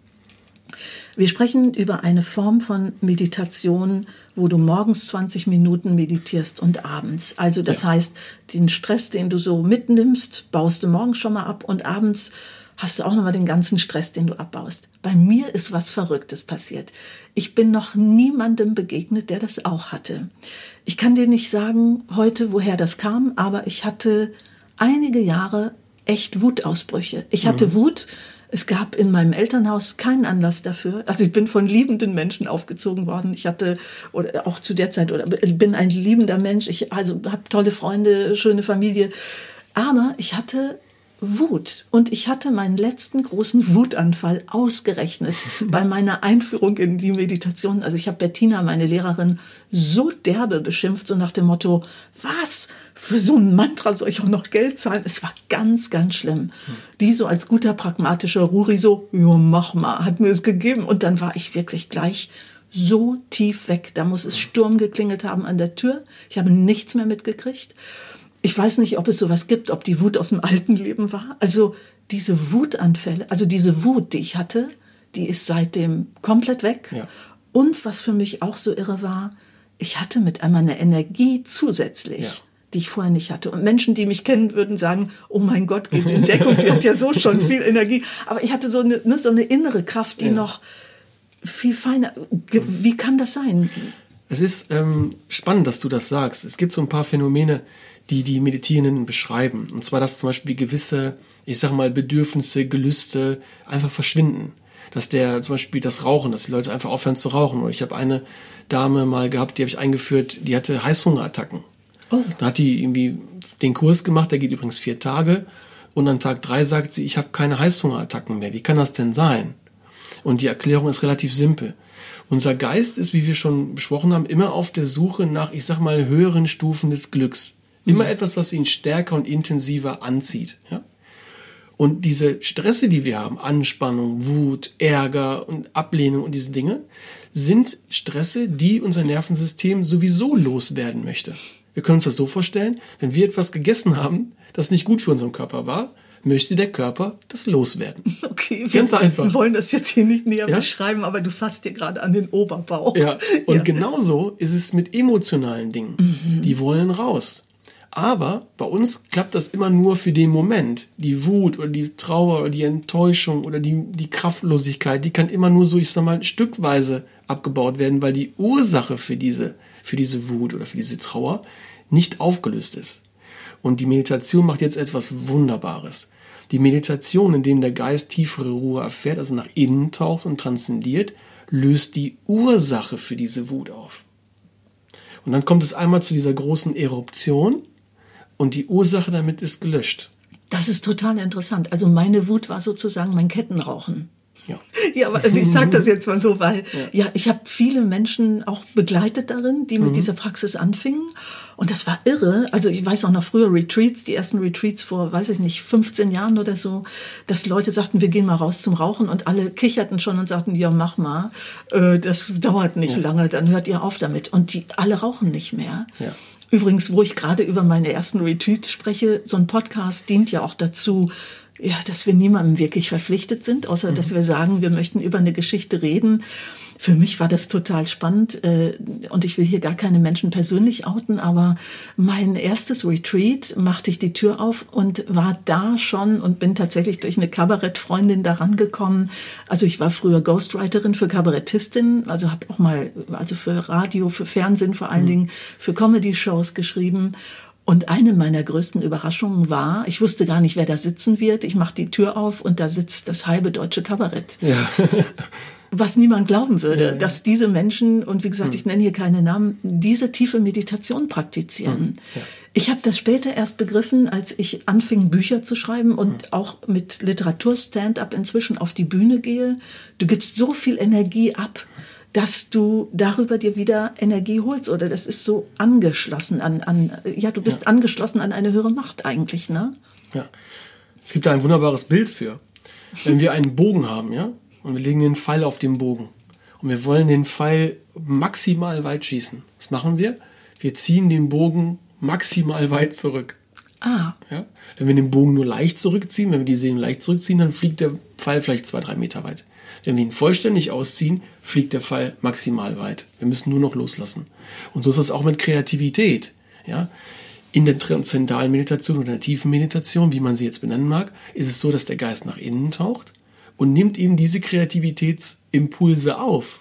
Speaker 1: Wir sprechen über eine Form von Meditation, wo du morgens 20 Minuten meditierst und abends. Also das ja. heißt, den Stress, den du so mitnimmst, baust du morgens schon mal ab und abends hast du auch nochmal den ganzen Stress, den du abbaust. Bei mir ist was Verrücktes passiert. Ich bin noch niemandem begegnet, der das auch hatte. Ich kann dir nicht sagen heute, woher das kam, aber ich hatte einige Jahre echt Wutausbrüche. Ich hatte mhm. Wut. Es gab in meinem Elternhaus keinen Anlass dafür. Also ich bin von liebenden Menschen aufgezogen worden. Ich hatte oder auch zu der Zeit oder bin ein liebender Mensch. Ich also habe tolle Freunde, schöne Familie. Aber ich hatte Wut. Und ich hatte meinen letzten großen Wutanfall ausgerechnet bei meiner Einführung in die Meditation. Also ich habe Bettina, meine Lehrerin, so derbe beschimpft, so nach dem Motto, was? Für so ein Mantra soll ich auch noch Geld zahlen? Es war ganz, ganz schlimm. Die so als guter, pragmatischer Ruri so, ja, mach mal, hat mir es gegeben. Und dann war ich wirklich gleich so tief weg. Da muss es Sturm geklingelt haben an der Tür. Ich habe nichts mehr mitgekriegt. Ich weiß nicht, ob es sowas gibt, ob die Wut aus dem alten Leben war. Also diese Wutanfälle, also diese Wut, die ich hatte, die ist seitdem komplett weg.
Speaker 2: Ja.
Speaker 1: Und was für mich auch so irre war, ich hatte mit einmal eine Energie zusätzlich.
Speaker 2: Ja.
Speaker 1: Die ich vorher nicht hatte. Und Menschen, die mich kennen, würden sagen, oh mein Gott, geht in Deckung, die hat ja so schon viel Energie. Aber ich hatte so eine, ne, so eine innere Kraft, die
Speaker 2: Ja.
Speaker 1: noch viel feiner. Wie kann das sein?
Speaker 2: Es ist ähm, spannend, dass du das sagst. Es gibt so ein paar Phänomene, die die Meditierenden beschreiben. Und zwar, dass zum Beispiel gewisse, ich sag mal, Bedürfnisse, Gelüste einfach verschwinden. Dass der zum Beispiel das Rauchen, dass die Leute einfach aufhören zu rauchen. Und ich habe eine Dame mal gehabt, die habe ich eingeführt, die hatte Heißhungerattacken.
Speaker 1: Oh.
Speaker 2: Da hat die irgendwie den Kurs gemacht, der geht übrigens vier Tage. Und an Tag drei sagt sie, ich habe keine Heißhungerattacken mehr. Wie kann das denn sein? Und die Erklärung ist relativ simpel. Unser Geist ist, wie wir schon besprochen haben, immer auf der Suche nach, ich sag mal, höheren Stufen des Glücks. Immer etwas, was ihn stärker und intensiver anzieht. Ja? Und diese Stresse, die wir haben, Anspannung, Wut, Ärger und Ablehnung und diese Dinge, sind Stresse, die unser Nervensystem sowieso loswerden möchte. Wir können uns das so vorstellen, wenn wir etwas gegessen haben, das nicht gut für unseren Körper war, möchte der Körper das loswerden.
Speaker 1: Okay, wir
Speaker 2: Ganz einfach.
Speaker 1: wollen das jetzt hier nicht näher
Speaker 2: Ja?
Speaker 1: beschreiben, aber du fasst dir gerade an den Oberbauch.
Speaker 2: Ja, und
Speaker 1: Ja.
Speaker 2: genauso ist es mit emotionalen Dingen. Die wollen raus. Aber bei uns klappt das immer nur für den Moment. Die Wut oder die Trauer oder die Enttäuschung oder die, die Kraftlosigkeit, die kann immer nur so, ich sag mal, stückweise abgebaut werden, weil die Ursache für diese, für diese Wut oder für diese Trauer nicht aufgelöst ist. Und die Meditation macht jetzt etwas Wunderbares. Die Meditation, in dem der Geist tiefere Ruhe erfährt, also nach innen taucht und transzendiert, löst die Ursache für diese Wut auf. Und dann kommt es einmal zu dieser großen Eruption und die Ursache damit ist gelöscht.
Speaker 1: Das ist total interessant. Also meine Wut war sozusagen mein Kettenrauchen.
Speaker 2: Ja.
Speaker 1: Ja, aber also ich sage das jetzt mal so, weil ja, ich habe viele Menschen auch begleitet darin, die mit dieser Praxis anfingen. Und das war irre. Also ich weiß auch noch früher Retreats, die ersten Retreats vor, weiß ich nicht, 15 Jahren oder so, dass Leute sagten, wir gehen mal raus zum Rauchen und alle kicherten schon und sagten, ja, mach mal, äh, das dauert nicht lange, dann hört ihr auf damit. Und die alle rauchen nicht mehr.
Speaker 2: Ja.
Speaker 1: Übrigens, wo ich gerade über meine ersten Retreats spreche, so ein Podcast dient ja auch dazu, ja, dass wir niemandem wirklich verpflichtet sind, außer dass wir sagen, wir möchten über eine Geschichte reden. Für mich war das total spannend äh, und ich will hier gar keine Menschen persönlich outen, aber mein erstes Retreat machte ich die Tür auf und war da schon und bin tatsächlich durch eine Kabarettfreundin daran gekommen. Also ich war früher Ghostwriterin für Kabarettistinnen, also habe auch mal also für Radio, für Fernsehen vor allen Dingen, für Comedy-Shows geschrieben. Und eine meiner größten Überraschungen war, ich wusste gar nicht, wer da sitzen wird. Ich mache die Tür auf und da sitzt das halbe deutsche Kabarett.
Speaker 2: Ja.
Speaker 1: Was niemand glauben würde,
Speaker 2: Ja, ja.
Speaker 1: dass diese Menschen, und wie gesagt, ich nenne hier keine Namen, diese tiefe Meditation praktizieren.
Speaker 2: Ja.
Speaker 1: Ich habe das später erst begriffen, als ich anfing, Bücher zu schreiben und auch mit Literatur-Stand-up inzwischen auf die Bühne gehe. Du gibst so viel Energie ab, dass du darüber dir wieder Energie holst oder das ist so angeschlossen an, an ja, du bist angeschlossen an eine höhere Macht eigentlich, ne?
Speaker 2: Ja. Es gibt da ein wunderbares Bild für. Wenn wir einen Bogen haben, ja, und wir legen den Pfeil auf den Bogen und wir wollen den Pfeil maximal weit schießen. Was machen wir? Wir ziehen den Bogen maximal weit zurück.
Speaker 1: Ah,
Speaker 2: Ja? Wenn wir den Bogen nur leicht zurückziehen, wenn wir die Sehnen leicht zurückziehen, dann fliegt der Pfeil vielleicht zwei, drei Meter weit. Wenn wir ihn vollständig ausziehen, fliegt der Pfeil maximal weit. Wir müssen nur noch loslassen. Und so ist es auch mit Kreativität. Ja? In der transzendentalen Meditation oder der tiefen Meditation, wie man sie jetzt benennen mag, ist es so, dass der Geist nach innen taucht und nimmt eben diese Kreativitätsimpulse auf,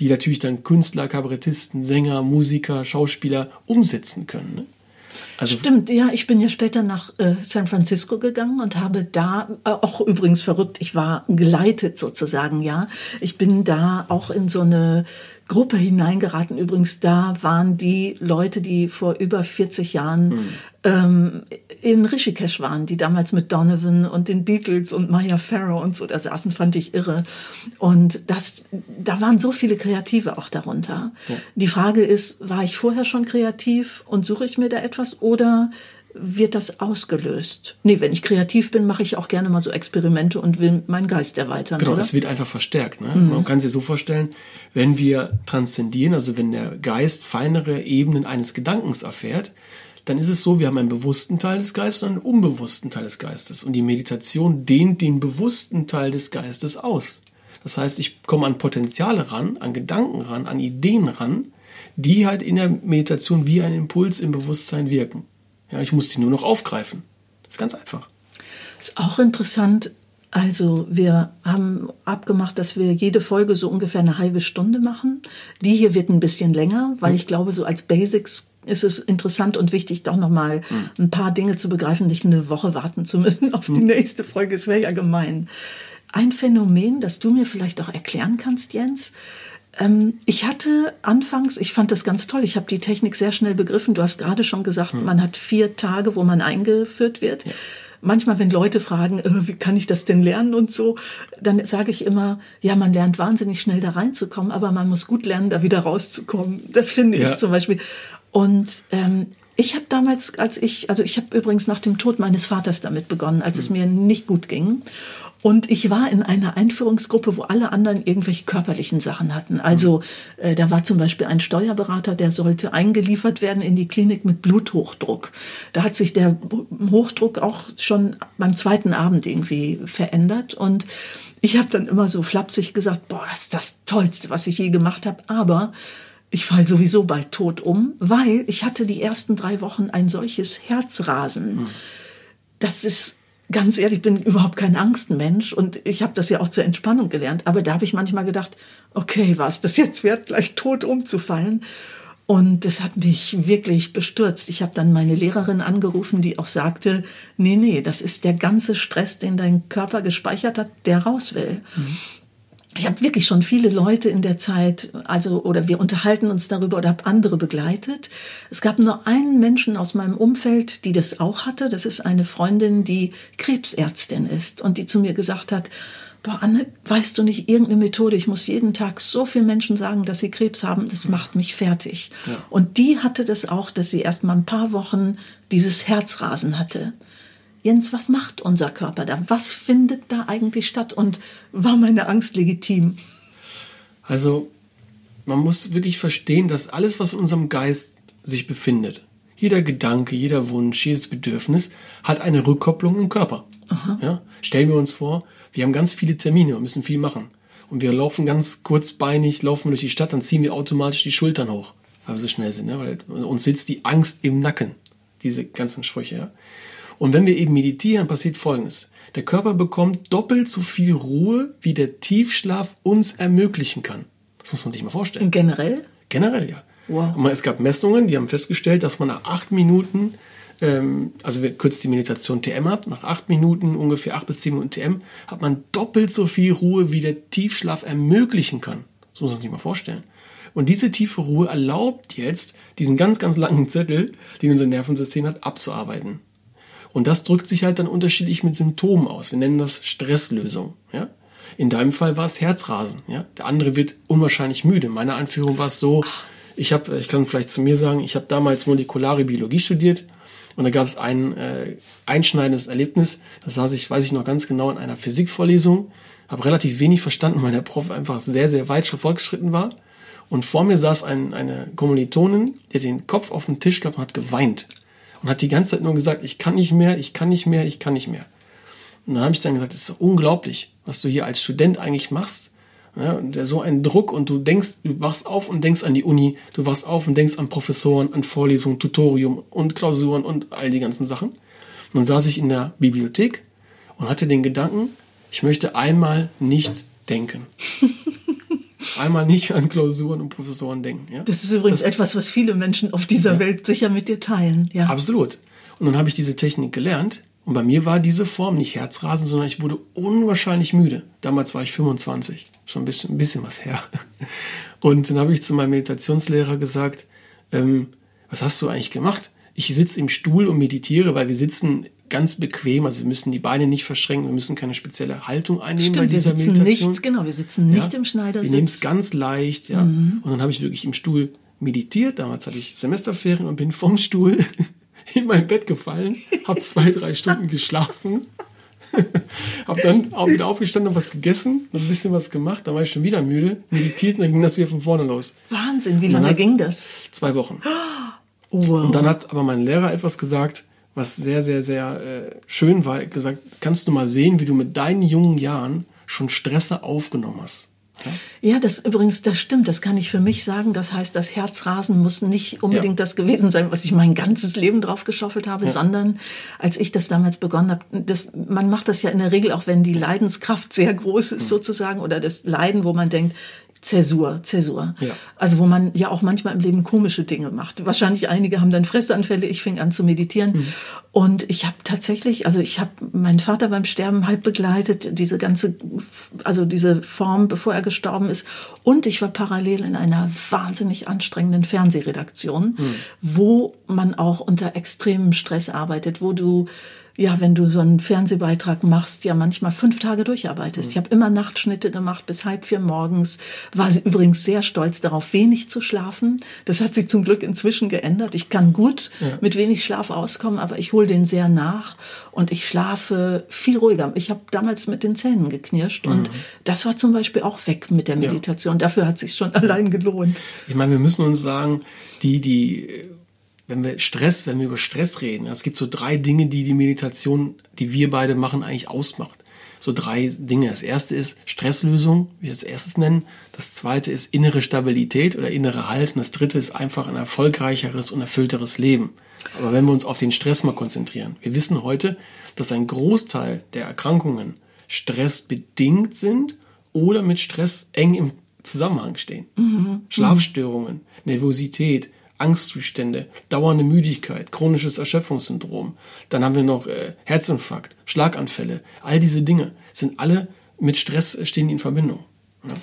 Speaker 2: die natürlich dann Künstler, Kabarettisten, Sänger, Musiker, Schauspieler umsetzen können. Ne? Also
Speaker 1: Stimmt, ja, ich bin ja später nach äh, San Francisco gegangen und habe da, äh, auch übrigens verrückt, ich war geleitet sozusagen, ja. Ich bin da auch in so eine Gruppe hineingeraten. Übrigens, da waren die Leute, die vor über 40 Jahren mhm. ähm, in Rishikesh waren, die damals mit Donovan und den Beatles und Maya Farrow und so da saßen, fand ich irre. Und das, da waren so viele Kreative auch darunter. Ja. Die Frage ist, war ich vorher schon kreativ und suche ich mir da etwas oder wird das ausgelöst. Nee, wenn ich kreativ bin, mache ich auch gerne mal so Experimente und will meinen Geist erweitern.
Speaker 2: Genau,
Speaker 1: oder?
Speaker 2: es wird einfach verstärkt. Ne? Mhm. Man kann sich so vorstellen, wenn wir transzendieren, also wenn der Geist feinere Ebenen eines Gedankens erfährt, dann ist es so, wir haben einen bewussten Teil des Geistes und einen unbewussten Teil des Geistes. Und die Meditation dehnt den bewussten Teil des Geistes aus. Das heißt, ich komme an Potenziale ran, an Gedanken ran, an Ideen ran, die halt in der Meditation wie ein Impuls im Bewusstsein wirken. Ja, ich muss die nur noch aufgreifen. Das ist ganz einfach.
Speaker 1: Ist auch interessant. Also wir haben abgemacht, dass wir jede Folge so ungefähr eine halbe Stunde machen. Die hier wird ein bisschen länger, weil ich glaube, so als Basics ist es interessant und wichtig, doch nochmal mhm. ein paar Dinge zu begreifen, nicht eine Woche warten zu müssen auf die mhm. nächste Folge. Es wäre ja gemein. Ein Phänomen, das du mir vielleicht auch erklären kannst, Jens, ich hatte anfangs, ich fand das ganz toll, ich habe die Technik sehr schnell begriffen. Du hast gerade schon gesagt, hm. man hat vier Tage, wo man eingeführt wird. Ja. Manchmal, wenn Leute fragen, äh, wie kann ich das denn lernen und so, dann sage ich immer, ja, man lernt wahnsinnig schnell da reinzukommen, aber man muss gut lernen, da wieder rauszukommen. Das finde ja. ich zum Beispiel. Und ähm, ich habe damals, als ich, also ich habe übrigens nach dem Tod meines Vaters damit begonnen, als hm. es mir nicht gut ging. Und ich war in einer Einführungsgruppe, wo alle anderen irgendwelche körperlichen Sachen hatten. Also äh, da war zum Beispiel ein Steuerberater, der sollte eingeliefert werden in die Klinik mit Bluthochdruck. Da hat sich der Hochdruck auch schon beim zweiten Abend irgendwie verändert. Und ich habe dann immer so flapsig gesagt, boah, das ist das Tollste, was ich je gemacht habe. Aber ich fall sowieso bald tot um, weil ich hatte die ersten drei Wochen ein solches Herzrasen. Hm. Das ist ganz ehrlich, ich bin überhaupt kein Angstmensch und ich habe das ja auch zur Entspannung gelernt. Aber da habe ich manchmal gedacht, okay, was das jetzt wert, gleich tot umzufallen. Und das hat mich wirklich bestürzt. Ich habe dann meine Lehrerin angerufen, die auch sagte, nee, nee, das ist der ganze Stress, den dein Körper gespeichert hat, der raus will. Mhm ich habe wirklich schon viele Leute in der Zeit, also oder wir unterhalten uns darüber oder habe andere begleitet. Es gab nur einen Menschen aus meinem Umfeld, die das auch hatte. Das ist eine Freundin, die Krebsärztin ist und die zu mir gesagt hat, boah, Anne, weißt du nicht irgendeine Methode? Ich muss jeden Tag so vielen Menschen sagen, dass sie Krebs haben. Das macht mich fertig. Ja. Und die hatte das auch, dass sie erst mal ein paar Wochen dieses Herzrasen hatte. Jens, was macht unser Körper da? Was findet da eigentlich statt? Und war meine Angst legitim?
Speaker 2: Also, man muss wirklich verstehen, dass alles, was in unserem Geist sich befindet, jeder Gedanke, jeder Wunsch, jedes Bedürfnis, hat eine Rückkopplung im Körper. Ja? Stellen wir uns vor, wir haben ganz viele Termine und müssen viel machen. Und wir laufen ganz kurzbeinig, laufen durch die Stadt, dann ziehen wir automatisch die Schultern hoch, weil wir so schnell sind. Ja? Weil uns sitzt die Angst im Nacken, diese ganzen Sprüche. Ja? Und wenn wir eben meditieren, passiert Folgendes. Der Körper bekommt doppelt so viel Ruhe, wie der Tiefschlaf uns ermöglichen kann. Das muss man sich mal vorstellen.
Speaker 1: Generell?
Speaker 2: Generell, ja. Wow. Es gab Messungen, die haben festgestellt, dass man nach acht Minuten, ähm, also wer kurz die Meditation TM hat, nach acht Minuten, ungefähr acht bis zehn Minuten TM, hat man doppelt so viel Ruhe, wie der Tiefschlaf ermöglichen kann. Das muss man sich mal vorstellen. Und diese tiefe Ruhe erlaubt jetzt, diesen ganz, ganz langen Zettel, den unser Nervensystem hat, abzuarbeiten. Und das drückt sich halt dann unterschiedlich mit Symptomen aus. Wir nennen das Stresslösung. Ja? In deinem Fall war es Herzrasen. Ja? Der andere wird unwahrscheinlich müde. In meiner Einführung war es so, ich habe, ich kann vielleicht zu mir sagen, ich habe damals molekulare Biologie studiert und da gab es ein äh, einschneidendes Erlebnis. Da saß ich, weiß ich noch ganz genau, in einer Physikvorlesung, habe relativ wenig verstanden, weil der Prof einfach sehr, sehr weit schon fortgeschritten war. Und vor mir saß ein, eine Kommilitonin, die hat den Kopf auf den Tisch gehabt und hat geweint und hat die ganze Zeit nur gesagt, ich kann nicht mehr, ich kann nicht mehr, ich kann nicht mehr. Und dann habe ich dann gesagt, das ist unglaublich, was du hier als Student eigentlich machst. Ja, und so ein Druck und du denkst, du wachst auf und denkst an die Uni, du wachst auf und denkst an Professoren, an Vorlesungen, Tutorium und Klausuren und all die ganzen Sachen. Und dann saß ich in der Bibliothek und hatte den Gedanken, ich möchte einmal nicht denken. einmal nicht an Klausuren und Professoren denken. Ja?
Speaker 1: Das ist übrigens das, etwas, was viele Menschen auf dieser ja. Welt sicher mit dir teilen. Ja.
Speaker 2: Absolut. Und dann habe ich diese Technik gelernt, Und bei mir war diese Form nicht Herzrasen, sondern ich wurde unwahrscheinlich müde. Damals war ich 25, schon ein bisschen, ein bisschen was her. Und dann habe ich zu meinem Meditationslehrer gesagt, ähm, was hast du eigentlich gemacht? Ich sitze im Stuhl und meditiere, weil wir sitzen ganz bequem, also wir müssen die Beine nicht verschränken, wir müssen keine spezielle Haltung einnehmen
Speaker 1: Stimmt,
Speaker 2: bei dieser
Speaker 1: wir sitzen
Speaker 2: Meditation.
Speaker 1: nicht, genau, wir sitzen nicht
Speaker 2: Ja,
Speaker 1: im Schneidersitz.
Speaker 2: Wir nehmen es ganz leicht, ja. Und dann habe ich wirklich im Stuhl meditiert. Damals hatte ich Semesterferien und bin vom Stuhl in mein Bett gefallen, habe zwei, drei Stunden geschlafen, habe dann auch wieder aufgestanden und was gegessen, noch ein bisschen was gemacht. Dann war ich schon wieder müde, meditiert und dann ging das wieder von vorne los.
Speaker 1: Wahnsinn, wie lange ging das?
Speaker 2: Zwei Wochen.
Speaker 1: Wow.
Speaker 2: Und dann hat aber mein Lehrer etwas gesagt, was sehr, sehr, sehr äh, schön war. Er hat gesagt, kannst du mal sehen, wie du mit deinen jungen Jahren schon Stresse aufgenommen hast.
Speaker 1: Ja, das übrigens, das stimmt, das kann ich für mich sagen. Das heißt, das Herzrasen muss nicht unbedingt
Speaker 2: Ja.
Speaker 1: das gewesen sein, was ich mein ganzes Leben drauf geschaufelt habe,
Speaker 2: Ja.
Speaker 1: sondern als ich das damals begonnen habe, das, man macht das ja in der Regel auch, wenn die Leidenskraft sehr groß ist sozusagen oder das Leiden, wo man denkt, Zäsur, Zäsur.
Speaker 2: Ja.
Speaker 1: Also wo man ja auch manchmal im Leben komische Dinge macht. Wahrscheinlich einige haben dann Fressanfälle. Ich fing an zu meditieren
Speaker 2: Mhm.
Speaker 1: und ich habe tatsächlich, also ich habe meinen Vater beim Sterben halb begleitet, diese ganze, also diese Form, bevor er gestorben ist. Und ich war parallel in einer wahnsinnig anstrengenden Fernsehredaktion,
Speaker 2: Mhm.
Speaker 1: wo man auch unter extremem Stress arbeitet, wo du ja, wenn du so einen Fernsehbeitrag machst, ja manchmal fünf Tage durcharbeitest. Ich habe immer Nachtschnitte gemacht bis halb vier morgens. War sie übrigens sehr stolz darauf, wenig zu schlafen. Das hat sich zum Glück inzwischen geändert. Ich kann gut mit wenig Schlaf auskommen, aber ich hole den sehr nach und ich schlafe viel ruhiger. Ich habe damals mit den Zähnen geknirscht und das war zum Beispiel auch weg mit der Meditation. Dafür hat sich schon allein gelohnt.
Speaker 2: Ich meine, wir müssen uns sagen, die, die, wenn wir Stress, wenn wir über Stress reden, es gibt so drei Dinge, die die Meditation, die wir beide machen, eigentlich ausmacht. So drei Dinge. Das erste ist Stresslösung, wie wir als erstes nennen. Das zweite ist innere Stabilität oder innere Halt. Und das dritte ist einfach ein erfolgreicheres und erfüllteres Leben. Aber wenn wir uns auf den Stress mal konzentrieren. Wir wissen heute, dass ein Großteil der Erkrankungen stressbedingt sind oder mit Stress eng im Zusammenhang stehen. Schlafstörungen, Nervosität, Angstzustände, dauernde Müdigkeit, chronisches Erschöpfungssyndrom. Dann haben wir noch äh, Herzinfarkt, Schlaganfälle. All diese Dinge sind alle mit Stress äh, stehen in Verbindung. Ja.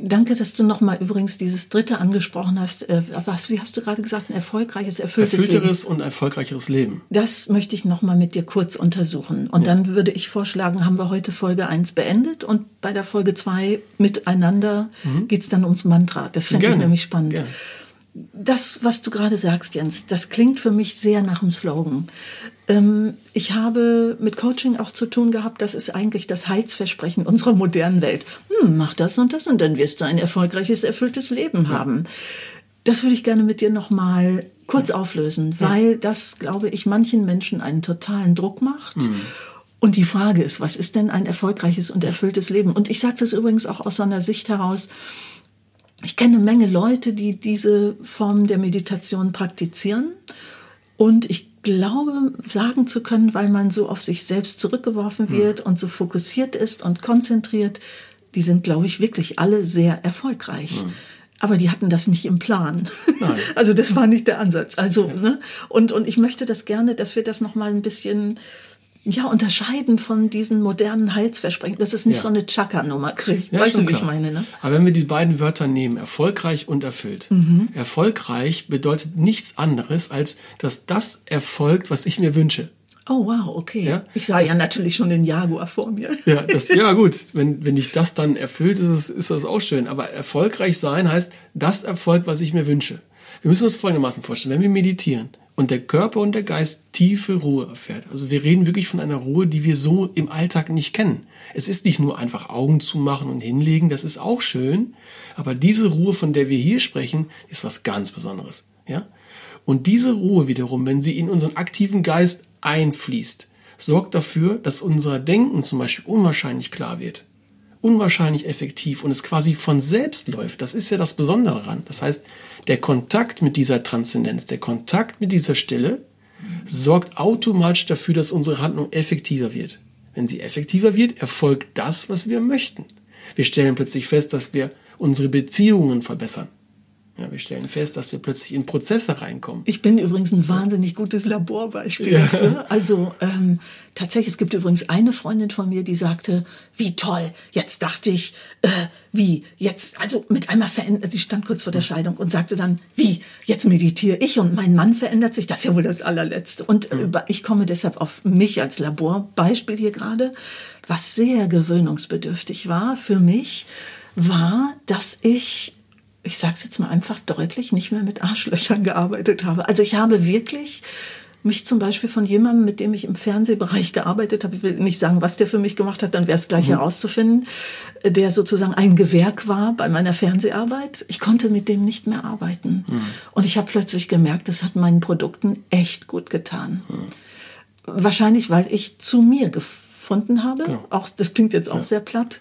Speaker 1: Danke, dass du nochmal übrigens dieses dritte angesprochen hast. Äh, Was, wie hast du gerade gesagt? Ein erfolgreiches, erfülltes Leben.
Speaker 2: Erfüllteres und erfolgreicheres Leben.
Speaker 1: Das möchte ich nochmal mit dir kurz untersuchen. Und dann würde ich vorschlagen, haben wir heute Folge 1 beendet und bei der Folge 2 miteinander geht's dann ums Mantra. Das fände ich nämlich spannend.
Speaker 2: gerne.
Speaker 1: Das, was du gerade sagst, Jens, das klingt für mich sehr nach dem Slogan. Ähm, ich habe mit Coaching auch zu tun gehabt, das ist eigentlich das Heilsversprechen unserer modernen Welt. Hm, mach das und das und dann wirst du ein erfolgreiches, erfülltes Leben haben. Das würde ich gerne mit dir nochmal kurz auflösen, weil das, glaube ich, manchen Menschen einen totalen Druck macht. Und die Frage ist, was ist denn ein erfolgreiches und erfülltes Leben? Und ich sage das übrigens auch aus so einer Sicht heraus, ich kenne eine Menge Leute, die diese Form der Meditation praktizieren. Und ich glaube, sagen zu können, weil man so auf sich selbst zurückgeworfen wird und so fokussiert ist und konzentriert, die sind, glaube ich, wirklich alle sehr erfolgreich. Aber die hatten das nicht im Plan.
Speaker 2: Nein.
Speaker 1: Also das war nicht der Ansatz. Also, ne? Und, und ich möchte das gerne, dass wir das nochmal ein bisschen ja, unterscheiden von diesen modernen Heilsversprechen, dass es nicht
Speaker 2: Ja.
Speaker 1: so eine Chaka-Nummer kriegt.
Speaker 2: Ja,
Speaker 1: weißt du, wie ich meine, ne?
Speaker 2: Aber wenn wir die beiden Wörter nehmen, erfolgreich und erfüllt.
Speaker 1: Mhm.
Speaker 2: Erfolgreich bedeutet nichts anderes, als dass das erfolgt, was ich mir wünsche.
Speaker 1: Oh, wow, okay.
Speaker 2: Ja,
Speaker 1: ich sah ja natürlich schon den Jaguar vor mir.
Speaker 2: Ja, das, ja gut, wenn, wenn dich das dann erfüllt, ist, ist das auch schön. Aber erfolgreich sein heißt, das Erfolg, was ich mir wünsche. Wir müssen uns folgendermaßen vorstellen, wenn wir meditieren und der Körper und der Geist tiefe Ruhe erfährt. Also wir reden wirklich von einer Ruhe, die wir so im Alltag nicht kennen. Es ist nicht nur einfach Augen zumachen und hinlegen, das ist auch schön. Aber diese Ruhe, von der wir hier sprechen, ist was ganz Besonderes. Ja? Und diese Ruhe wiederum, wenn sie in unseren aktiven Geist einfließt, sorgt dafür, dass unser Denken zum Beispiel unwahrscheinlich klar wird. Unwahrscheinlich effektiv und es quasi von selbst läuft. Das ist ja das Besondere daran. Das heißt, der Kontakt mit dieser Transzendenz, der Kontakt mit dieser Stille sorgt automatisch dafür, dass unsere Handlung effektiver wird. Wenn sie effektiver wird, erfolgt das, was wir möchten. Wir stellen plötzlich fest, dass wir unsere Beziehungen verbessern. Ja, wir stellen fest, dass wir plötzlich in Prozesse reinkommen.
Speaker 1: Ich bin übrigens ein wahnsinnig gutes Laborbeispiel ja. dafür. Also ähm, tatsächlich, es gibt übrigens eine Freundin von mir, die sagte, wie toll, jetzt dachte ich, äh, wie, jetzt, also mit einmal verändert, sie stand kurz vor der Scheidung und sagte dann, wie, jetzt meditiere ich und mein Mann verändert sich, das ist ja wohl das allerletzte. Und mhm. ich komme deshalb auf mich als Laborbeispiel hier gerade, was sehr gewöhnungsbedürftig war für mich, war, dass ich ich sage es jetzt mal einfach deutlich, nicht mehr mit Arschlöchern gearbeitet habe. Also ich habe wirklich mich zum Beispiel von jemandem, mit dem ich im Fernsehbereich gearbeitet habe, ich will nicht sagen, was der für mich gemacht hat, dann wäre es gleich mhm. herauszufinden, der sozusagen ein Gewerk war bei meiner Fernseharbeit. Ich konnte mit dem nicht mehr arbeiten. Mhm. Und ich habe plötzlich gemerkt, das hat meinen Produkten echt gut getan. Mhm. Wahrscheinlich, weil ich zu mir gefunden habe. Genau. Auch das klingt jetzt auch ja. sehr platt.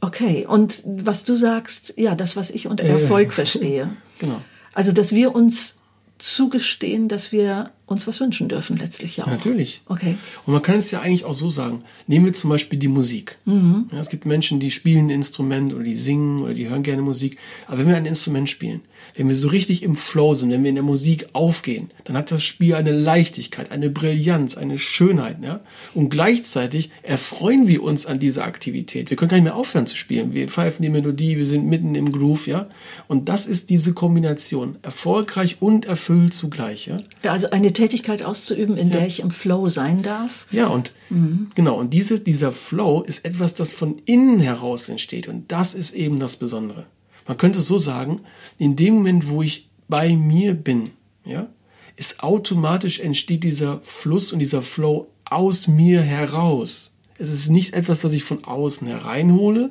Speaker 1: Okay, und was du sagst, ja, das, was ich unter Erfolg verstehe. Genau. Also, dass wir uns zugestehen, dass wir uns was wünschen dürfen, letztlich ja auch.
Speaker 2: Natürlich. Okay. Und man kann es ja eigentlich auch so sagen. Nehmen wir zum Beispiel die Musik. Mhm. Ja, es gibt Menschen, die spielen ein Instrument oder die singen oder die hören gerne Musik. Aber wenn wir ein Instrument spielen, wenn wir so richtig im Flow sind, wenn wir in der Musik aufgehen, dann hat das Spiel eine Leichtigkeit, eine Brillanz, eine Schönheit. Ja? Und gleichzeitig erfreuen wir uns an dieser Aktivität. Wir können gar nicht mehr aufhören zu spielen. Wir pfeifen die Melodie, wir sind mitten im Groove. Ja? Und das ist diese Kombination. Erfolgreich und erfüllt zugleich. Ja?
Speaker 1: ja also eine Tätigkeit auszuüben, in ja. der ich im Flow sein darf.
Speaker 2: Ja, und mhm. genau, und diese, dieser Flow ist etwas, das von innen heraus entsteht. Und das ist eben das Besondere. Man könnte so sagen, in dem Moment, wo ich bei mir bin, ja, ist automatisch entsteht dieser Fluss und dieser Flow aus mir heraus. Es ist nicht etwas, das ich von außen hereinhole,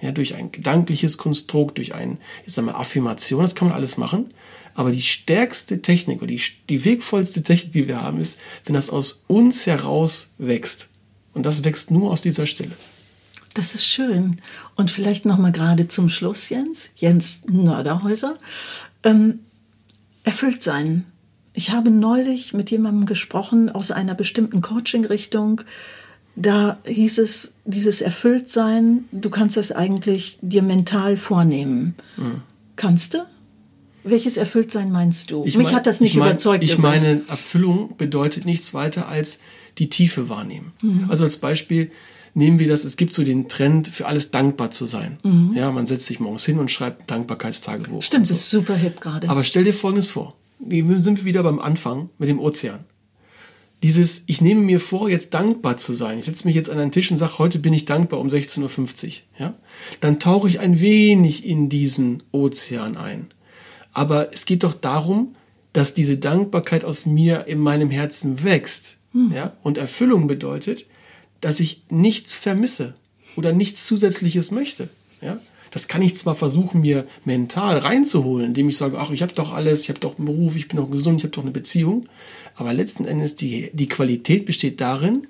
Speaker 2: ja, durch ein gedankliches Konstrukt, durch ein, ich sag mal, Affirmation, das kann man alles machen. Aber die stärkste Technik oder die, die wegvollste Technik, die wir haben, ist, wenn das aus uns heraus wächst. Und das wächst nur aus dieser Stelle.
Speaker 1: Das ist schön. Und vielleicht noch mal gerade zum Schluss, Jens, Jens Nörderhäuser, ähm, erfüllt sein. Ich habe neulich mit jemandem gesprochen aus einer bestimmten Coaching-Richtung. Da hieß es, dieses Erfülltsein, du kannst das eigentlich dir mental vornehmen. Mhm. Kannst du? Welches Erfülltsein meinst du?
Speaker 2: Ich Mich mein, hat das nicht ich mein, überzeugt. Ich meine, Erfüllung bedeutet nichts weiter als die Tiefe wahrnehmen. Mhm. Also als Beispiel, nehmen wir das, es gibt so den Trend, für alles dankbar zu sein. Mhm. Ja, man setzt sich morgens hin und schreibt ein Dankbarkeitstagebuch.
Speaker 1: Stimmt,
Speaker 2: so.
Speaker 1: das ist super hip gerade.
Speaker 2: Aber stell dir Folgendes vor. Wir sind wieder beim Anfang mit dem Ozean. Dieses, ich nehme mir vor, jetzt dankbar zu sein. Ich setze mich jetzt an einen Tisch und sage, heute bin ich dankbar um 16.50 Uhr. Ja? Dann tauche ich ein wenig in diesen Ozean ein. Aber es geht doch darum, dass diese Dankbarkeit aus mir in meinem Herzen wächst. Hm. Ja? Und Erfüllung bedeutet, dass ich nichts vermisse oder nichts Zusätzliches möchte. Ja? Das kann ich zwar versuchen, mir mental reinzuholen, indem ich sage, ach, ich habe doch alles, ich habe doch einen Beruf, ich bin doch gesund, ich habe doch eine Beziehung. Aber letzten Endes, die, die Qualität besteht darin,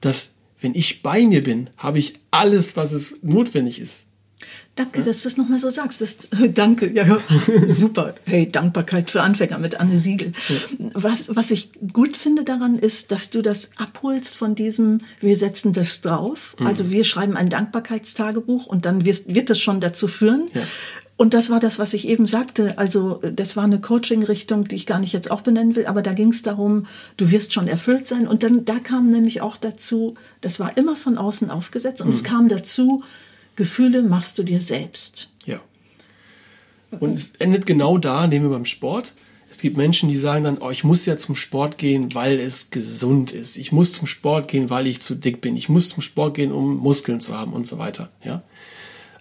Speaker 2: dass wenn ich bei mir bin, habe ich alles, was es notwendig ist.
Speaker 1: Danke, ja? dass du es nochmal so sagst. Das, danke, ja, super. Hey, Dankbarkeit für Anfänger mit Anne Siegel. Ja. Was, was ich gut finde daran ist, dass du das abholst von diesem, wir setzen das drauf. Mhm. Also wir schreiben ein Dankbarkeitstagebuch und dann wirst, wird das schon dazu führen. Ja. Und das war das, was ich eben sagte. Also das war eine Coaching-Richtung, die ich gar nicht jetzt auch benennen will, aber da ging es darum, du wirst schon erfüllt sein. Und dann da kam nämlich auch dazu, das war immer von außen aufgesetzt und mhm. es kam dazu, Gefühle machst du dir selbst.
Speaker 2: Ja. Und es endet genau da, nehmen wir beim Sport. Es gibt Menschen, die sagen dann, oh, ich muss ja zum Sport gehen, weil es gesund ist. Ich muss zum Sport gehen, weil ich zu dick bin. Ich muss zum Sport gehen, um Muskeln zu haben und so weiter. Ja.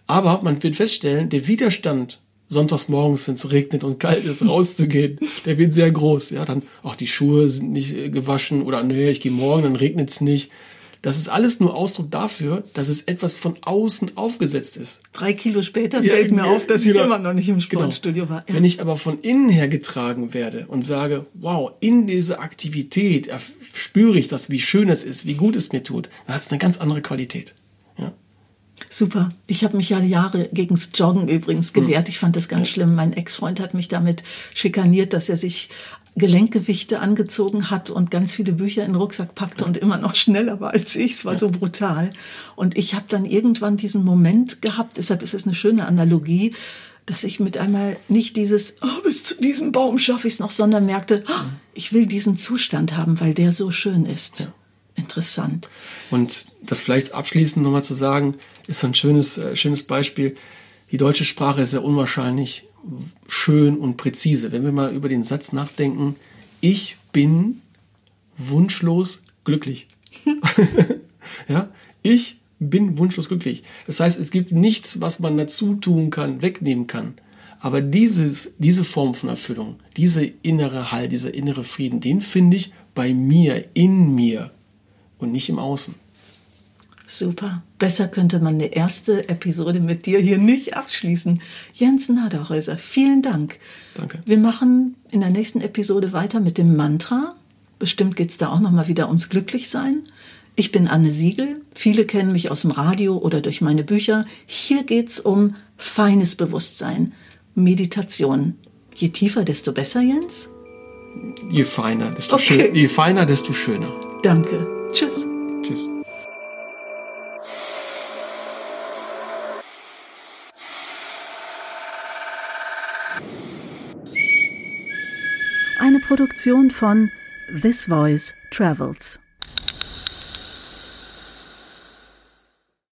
Speaker 2: Aber man wird feststellen, der Widerstand sonntags morgens, wenn es regnet und kalt ist, rauszugehen, der wird sehr groß. Ja, dann, ach, die Schuhe sind nicht äh, gewaschen oder nee, ich gehe morgen, dann regnet es nicht. Das ist alles nur Ausdruck dafür, dass es etwas von außen aufgesetzt ist.
Speaker 1: Drei Kilo später ja, fällt mir auf, dass genau. ich immer noch nicht im genau. Sportstudio genau. war.
Speaker 2: Ja. Wenn ich aber von innen her getragen werde und sage, wow, in dieser Aktivität spüre ich das, wie schön es ist, wie gut es mir tut, dann hat es eine ganz andere Qualität. Ja.
Speaker 1: Super. Ich habe mich ja Jahre gegens Joggen übrigens gewehrt. Hm. Ich fand das ganz schlimm. Mein Ex-Freund hat mich damit schikaniert, dass er sich Gelenkgewichte angezogen hat und ganz viele Bücher in den Rucksack packte und immer noch schneller war als ich. Es war so brutal. Und ich habe dann irgendwann diesen Moment gehabt, deshalb ist es eine schöne Analogie, dass ich mit einmal nicht dieses, oh, bis zu diesem Baum schaffe ich es noch, sondern merkte, oh, ich will diesen Zustand haben, weil der so schön ist. Ja. Interessant.
Speaker 2: Und das vielleicht abschließend nochmal zu sagen, ist ein schönes, äh, schönes Beispiel. Die deutsche Sprache ist ja unwahrscheinlich schön und präzise. Wenn wir mal über den Satz nachdenken, ich bin wunschlos glücklich. ja, ich bin wunschlos glücklich. Das heißt, es gibt nichts, was man dazu tun kann, wegnehmen kann. Aber dieses, diese Form von Erfüllung, diese innere Halt, dieser innere Frieden, den finde ich bei mir, in mir und nicht im Außen.
Speaker 1: Super. Besser könnte man eine erste Episode mit dir hier nicht abschließen. Jens Naderhäuser, vielen Dank.
Speaker 2: Danke.
Speaker 1: Wir machen in der nächsten Episode weiter mit dem Mantra. Bestimmt geht es da auch nochmal wieder ums Glücklichsein. Ich bin Anne Siegel. Viele kennen mich aus dem Radio oder durch meine Bücher. Hier geht es um feines Bewusstsein, Meditation. Je tiefer, desto besser, Jens?
Speaker 2: Je feiner, desto, okay. schön, je feiner, desto schöner.
Speaker 1: Danke. Tschüss.
Speaker 2: Tschüss.
Speaker 1: Eine Produktion von This Voice Travels.